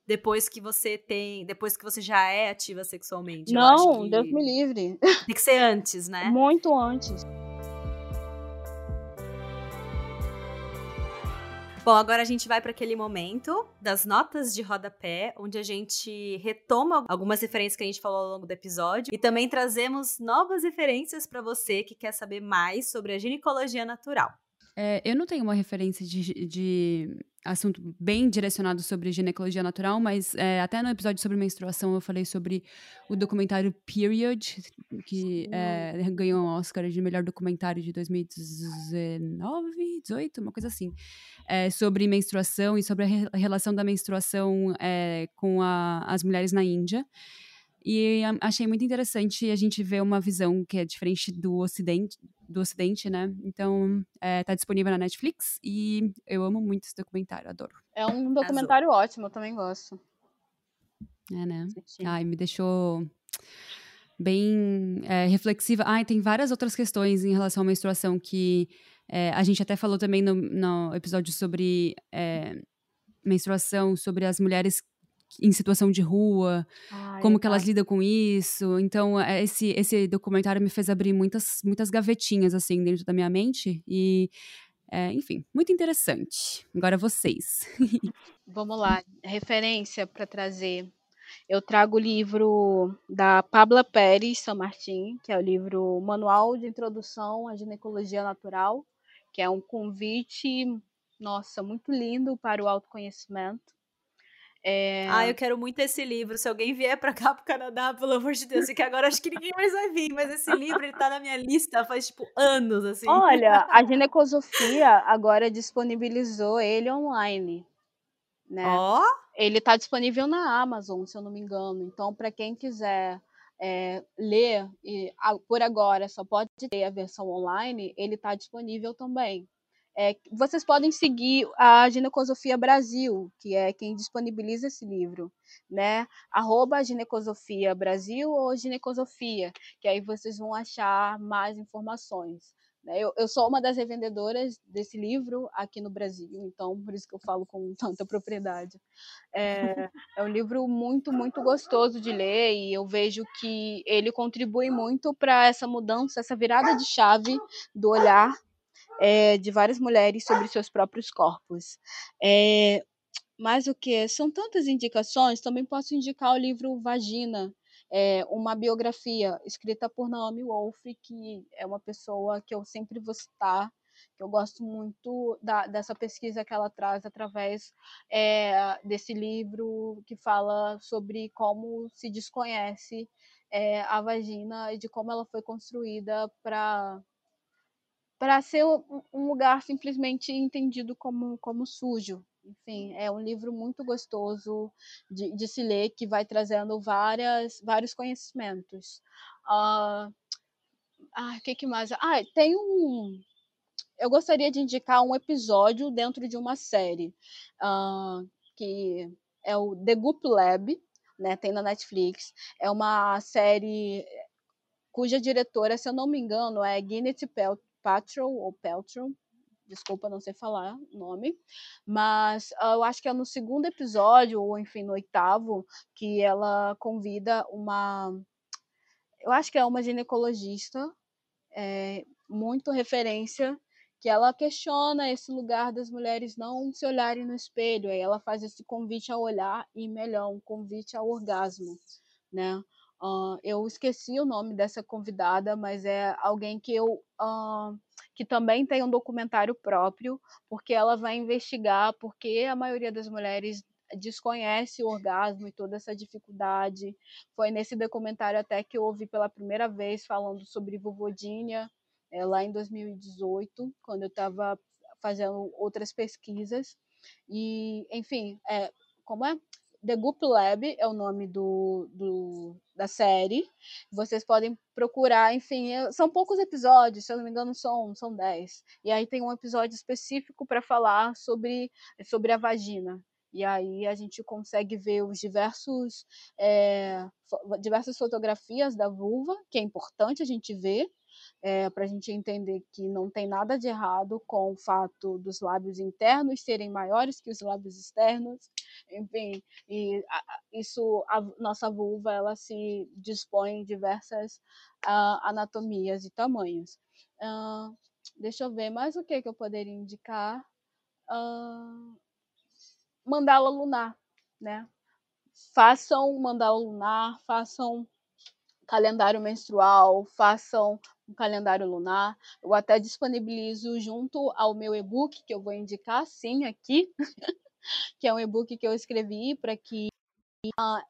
depois que você tem, depois que você já é ativa sexualmente. Não, Deus me livre. Tem que ser antes, né? Muito antes. Bom, agora a gente vai para aquele momento das notas de rodapé, onde a gente retoma algumas referências que a gente falou ao longo do episódio e também trazemos novas referências para você que quer saber mais sobre a ginecologia natural. É, eu não tenho uma referência de, de, assunto bem direcionado sobre ginecologia natural, mas é, até no episódio sobre menstruação eu falei sobre o documentário Period, que é, ganhou um Oscar de melhor documentário de 2019, 18, uma coisa assim, é, sobre menstruação e sobre a, re relação da menstruação é, com a, as mulheres na Índia. E achei muito interessante a gente ver uma visão que é diferente do Ocidente, do Ocidente, né? Então, é, tá disponível na Netflix e eu amo muito esse documentário, adoro. É um documentário Azul. ótimo, eu também gosto. É, né? Ai, me deixou bem é, reflexiva. Ah, tem várias outras questões em relação à menstruação que é, a gente até falou também no, no episódio sobre é, menstruação, sobre as mulheres em situação de rua, Ai, como que elas lidam com isso. Então, é, esse, esse documentário me fez abrir muitas, muitas gavetinhas, assim, dentro da minha mente. E, é, enfim, muito interessante. Agora vocês. Vamos lá, referência para trazer. Eu trago o livro da Pabla Pérez São Martin, que é o livro Manual de Introdução à Ginecologia Natural, que é um convite, nossa, muito lindo para o autoconhecimento. É... Ah, eu quero muito esse livro. Se alguém vier para cá pro Canadá, pelo amor de Deus, que agora acho que ninguém mais vai vir, mas esse livro ele tá na minha lista faz tipo anos assim. Olha, a Ginecosofia agora disponibilizou ele online, né? Ó. Oh? Ele tá disponível na Amazon, se eu não me engano. Então, para quem quiser é, ler e por agora só pode ter a versão online, ele está disponível também. É, vocês podem seguir a Ginecosofia Brasil, que é quem disponibiliza esse livro, né? Arroba Ginecosofia Brasil ou Ginecosofia, que aí vocês vão achar mais informações. Né? Eu, eu sou uma das revendedoras desse livro aqui no Brasil, então por isso que eu falo com tanta propriedade. É, é um livro muito, muito gostoso de ler e eu vejo que ele contribui muito para essa mudança, essa virada de chave do olhar é, de várias mulheres sobre seus próprios corpos. É, mas o que? São tantas indicações, também posso indicar o livro Vagina, é, uma biografia escrita por Naomi Wolf, que é uma pessoa que eu sempre vou citar, que eu gosto muito da, dessa pesquisa que ela traz através é, desse livro que fala sobre como se desconhece é, a vagina e de como ela foi construída para para ser um lugar simplesmente entendido como, como sujo. Enfim, é um livro muito gostoso de, de se ler, que vai trazendo várias, vários conhecimentos. Uh, ah, o que, que mais? Ah, tem um. Eu gostaria de indicar um episódio dentro de uma série, uh, que é o The Goop Lab, né, tem na Netflix. É uma série cuja diretora, se eu não me engano, é Gwyneth Paltrow ou Paltrow, desculpa não sei falar o nome, mas uh, eu acho que é no segundo episódio, ou enfim, no oitavo, que ela convida uma. Eu acho que é uma ginecologista, é, muito referência, que ela questiona esse lugar das mulheres não se olharem no espelho, aí ela faz esse convite ao olhar e melhor, um convite ao orgasmo, né? Uh, eu esqueci o nome dessa convidada, mas é alguém que eu uh, que também tem um documentário próprio, porque ela vai investigar porque a maioria das mulheres desconhece o orgasmo e toda essa dificuldade. Foi nesse documentário até que eu ouvi pela primeira vez falando sobre Vovodinia, é, lá em 2018, quando eu estava fazendo outras pesquisas. E, enfim, é, como é? The Goop Lab é o nome do, do, da série. Vocês podem procurar, enfim, são poucos episódios, se eu não me engano, são, são 10. E aí tem um episódio específico para falar sobre, sobre a vagina. E aí a gente consegue ver os diversos é, diversas fotografias da vulva, que é importante a gente ver, é, para a gente entender que não tem nada de errado com o fato dos lábios internos serem maiores que os lábios externos, enfim, e a, isso, a nossa vulva, ela se dispõe em diversas uh, anatomias e tamanhos. Uh, deixa eu ver mais o que, que eu poderia indicar. Uh, mandala lunar, né? Façam mandala lunar, façam calendário menstrual, façam um calendário lunar. Eu até disponibilizo junto ao meu e-book, que eu vou indicar sim aqui, que é um e-book que eu escrevi para que uh,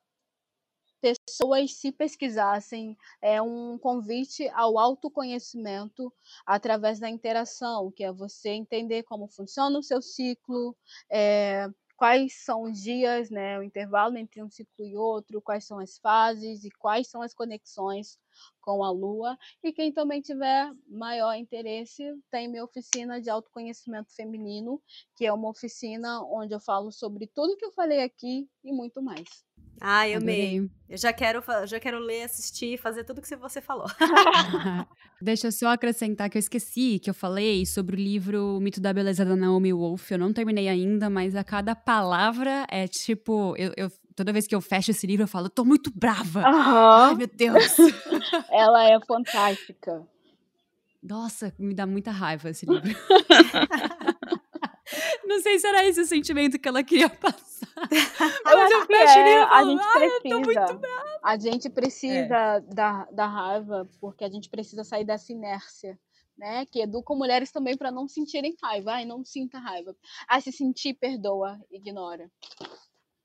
pessoas se pesquisassem, é um convite ao autoconhecimento através da interação, que é você entender como funciona o seu ciclo, é, quais são os dias, né, o intervalo entre um ciclo e outro, quais são as fases e quais são as conexões com a Lua. E quem também tiver maior interesse, tem minha oficina de autoconhecimento feminino, que é uma oficina onde eu falo sobre tudo que eu falei aqui e muito mais. Ah, eu amei. Eu já quero, já quero ler, assistir, fazer tudo que você falou. Deixa eu só acrescentar que eu esqueci que eu falei sobre o livro Mito da Beleza da Naomi Wolf. Eu não terminei ainda, mas a cada palavra é tipo. Eu, eu toda vez que eu fecho esse livro, eu falo, eu tô muito brava. Uhum. Ai, meu Deus. Ela é fantástica. Nossa, me dá muita raiva esse livro. Não sei se era esse o sentimento que ela queria passar. Eu acho que é, a gente precisa. A gente precisa é. da, da raiva, porque a gente precisa sair dessa inércia. Né, que educam mulheres também para não sentirem raiva. Ai, não sinta raiva. Ah, se sentir, perdoa, ignora.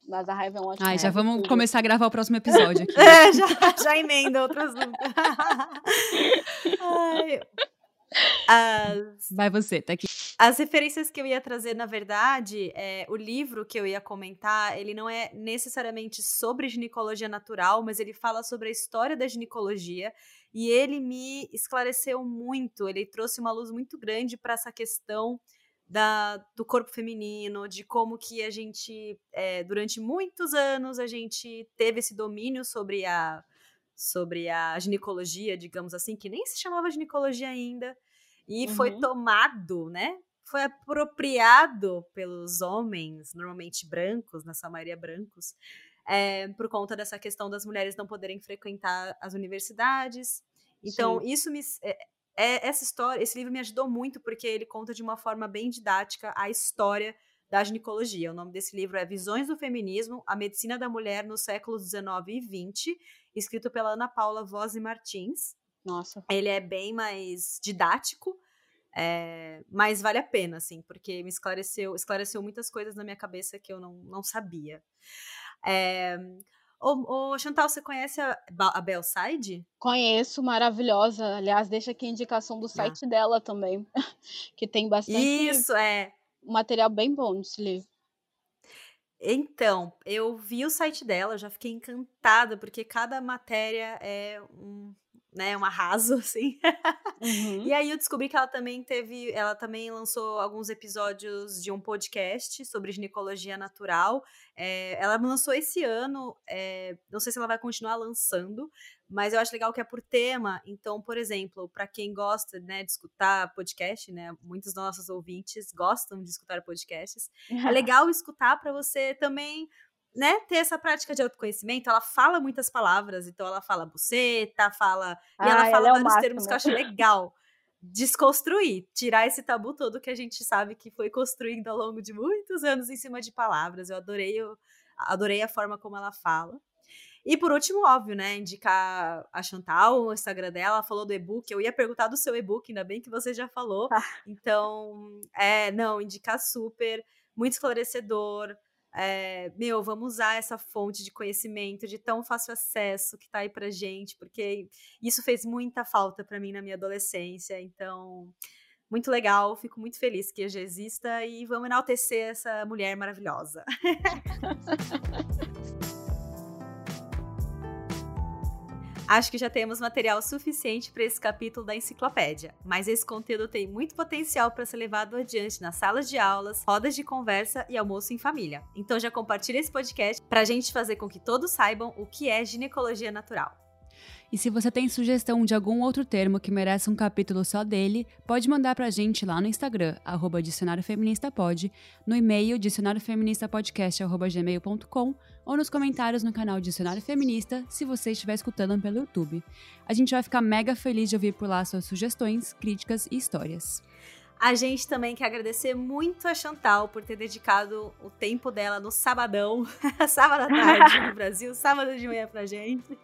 Mas a raiva é um ótimo. Ai, já vamos começar a gravar o próximo episódio aqui. é, já, já emenda outro assunto. Ai, as... Vai você, tá aqui. As referências que eu ia trazer, na verdade, é, o livro que eu ia comentar, ele não é necessariamente sobre ginecologia natural, mas ele fala sobre a história da ginecologia e ele me esclareceu muito, ele trouxe uma luz muito grande para essa questão da, do corpo feminino, de como que a gente, é, durante muitos anos, a gente teve esse domínio sobre a sobre a ginecologia, digamos assim, que nem se chamava ginecologia ainda, e uhum. foi tomado, né? Foi apropriado pelos homens, normalmente brancos, na sua maioria brancos, é, por conta dessa questão das mulheres não poderem frequentar as universidades. Então, Sim. isso me. É, é, essa história, esse livro me ajudou muito, porque ele conta de uma forma bem didática a história da ginecologia. O nome desse livro é Visões do Feminismo, a Medicina da Mulher nos séculos XIX e XX, escrito pela Ana Paula Voz e Martins. Nossa. Ele é bem mais didático, é, mas vale a pena, assim, porque me esclareceu, esclareceu muitas coisas na minha cabeça que eu não, não sabia. É, Ô, ô, Chantal, você conhece a, a Belside? Conheço, maravilhosa. Aliás, deixa aqui a indicação do ah. site ah. dela também, que tem bastante. Isso, é. Material bem bom nesse livro. Então, eu vi o site dela, já fiquei encantada, porque cada matéria é um, né, um arraso, assim. Uhum. e aí eu descobri que ela também teve, ela também lançou alguns episódios de um podcast sobre ginecologia natural. É, ela lançou esse ano, é, não sei se ela vai continuar lançando, mas eu acho legal que é por tema. Então, por exemplo, para quem gosta, né, de escutar podcast, né, muitos dos nossos ouvintes gostam de escutar podcasts. é legal escutar para você também né, ter essa prática de autoconhecimento, ela fala muitas palavras, então ela fala buceta, fala. Ah, e ela fala ela é vários termos que eu acho legal. Desconstruir, tirar esse tabu todo que a gente sabe que foi construindo ao longo de muitos anos em cima de palavras. Eu adorei, eu adorei a forma como ela fala. E por último, óbvio, né, indicar a Chantal, o Instagram dela, falou do e-book. Eu ia perguntar do seu e-book, ainda bem que você já falou. Ah. Então, é, não, indicar super, muito esclarecedor é, meu, vamos usar essa fonte de conhecimento de tão fácil acesso que tá aí pra gente, porque isso fez muita falta para mim na minha adolescência. Então, muito legal, fico muito feliz que já exista e vamos enaltecer essa mulher maravilhosa. Acho que já temos material suficiente para esse capítulo da enciclopédia, mas esse conteúdo tem muito potencial para ser levado adiante nas salas de aulas, rodas de conversa e almoço em família. Então já compartilha esse podcast para a gente fazer com que todos saibam o que é ginecologia natural. E se você tem sugestão de algum outro termo que merece um capítulo só dele, pode mandar pra gente lá no Instagram, arroba Dicionário Feminista Pod, no e-mail dicionariofeministapodcast.gmail.com ou nos comentários no canal Dicionário Feminista, se você estiver escutando pelo YouTube. A gente vai ficar mega feliz de ouvir por lá suas sugestões, críticas e histórias. A gente também quer agradecer muito a Chantal por ter dedicado o tempo dela no sabadão, sábado à tarde no Brasil, sábado de manhã pra gente.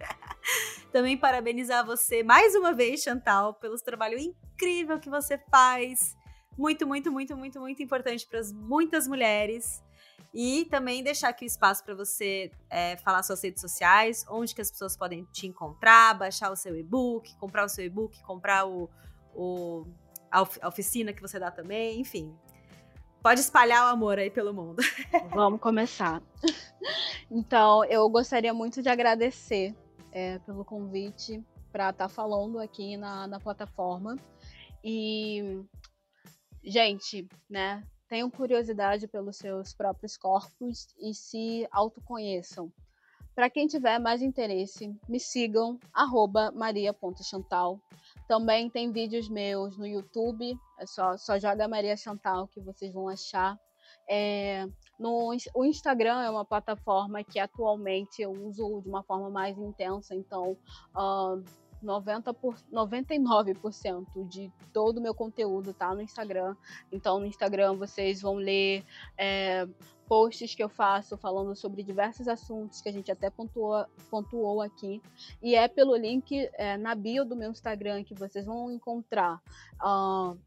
Também parabenizar você mais uma vez, Chantal, pelo trabalho incrível que você faz. Muito, muito, muito, muito, muito importante para muitas mulheres. E também deixar aqui o espaço para você é, falar suas redes sociais, onde que as pessoas podem te encontrar, baixar o seu e-book, comprar o seu e-book, comprar o, o, a oficina que você dá também, enfim. Pode espalhar o amor aí pelo mundo. Vamos começar. Então, eu gostaria muito de agradecer é, pelo convite para estar tá falando aqui na, na plataforma. E, gente, né, tenham curiosidade pelos seus próprios corpos e se autoconheçam. Para quem tiver mais interesse, me sigam, maria.chantal. Também tem vídeos meus no YouTube, é só, só joga Maria Chantal que vocês vão achar. É, no, o Instagram é uma plataforma que atualmente eu uso de uma forma mais intensa, então uh, 90 por, 99% de todo o meu conteúdo tá no Instagram. Então, no Instagram vocês vão ler é, posts que eu faço falando sobre diversos assuntos que a gente até pontuou, pontuou aqui. E é pelo link é, na bio do meu Instagram que vocês vão encontrar uh,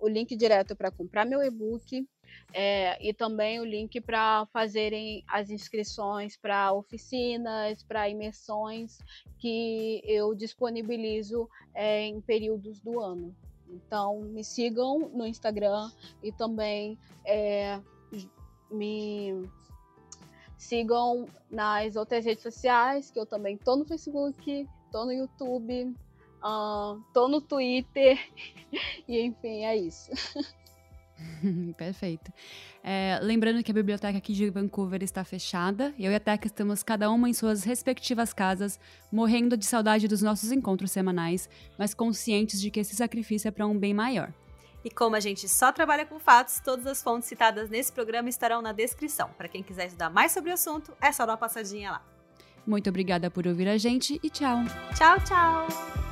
o link direto para comprar meu e-book é, e também o link para fazerem as inscrições para oficinas, para imersões que eu disponibilizo é, em períodos do ano. Então, me sigam no Instagram e também é, me sigam nas outras redes sociais, que eu também tô no Facebook, tô no YouTube, uh, tô no Twitter, e enfim, é isso. Perfeito. É, lembrando que a biblioteca aqui de Vancouver está fechada. Eu e a Teca estamos cada uma em suas respectivas casas, morrendo de saudade dos nossos encontros semanais, mas conscientes de que esse sacrifício é para um bem maior. E como a gente só trabalha com fatos, todas as fontes citadas nesse programa estarão na descrição. Para quem quiser estudar mais sobre o assunto, é só dar uma passadinha lá. Muito obrigada por ouvir a gente e tchau. Tchau, tchau.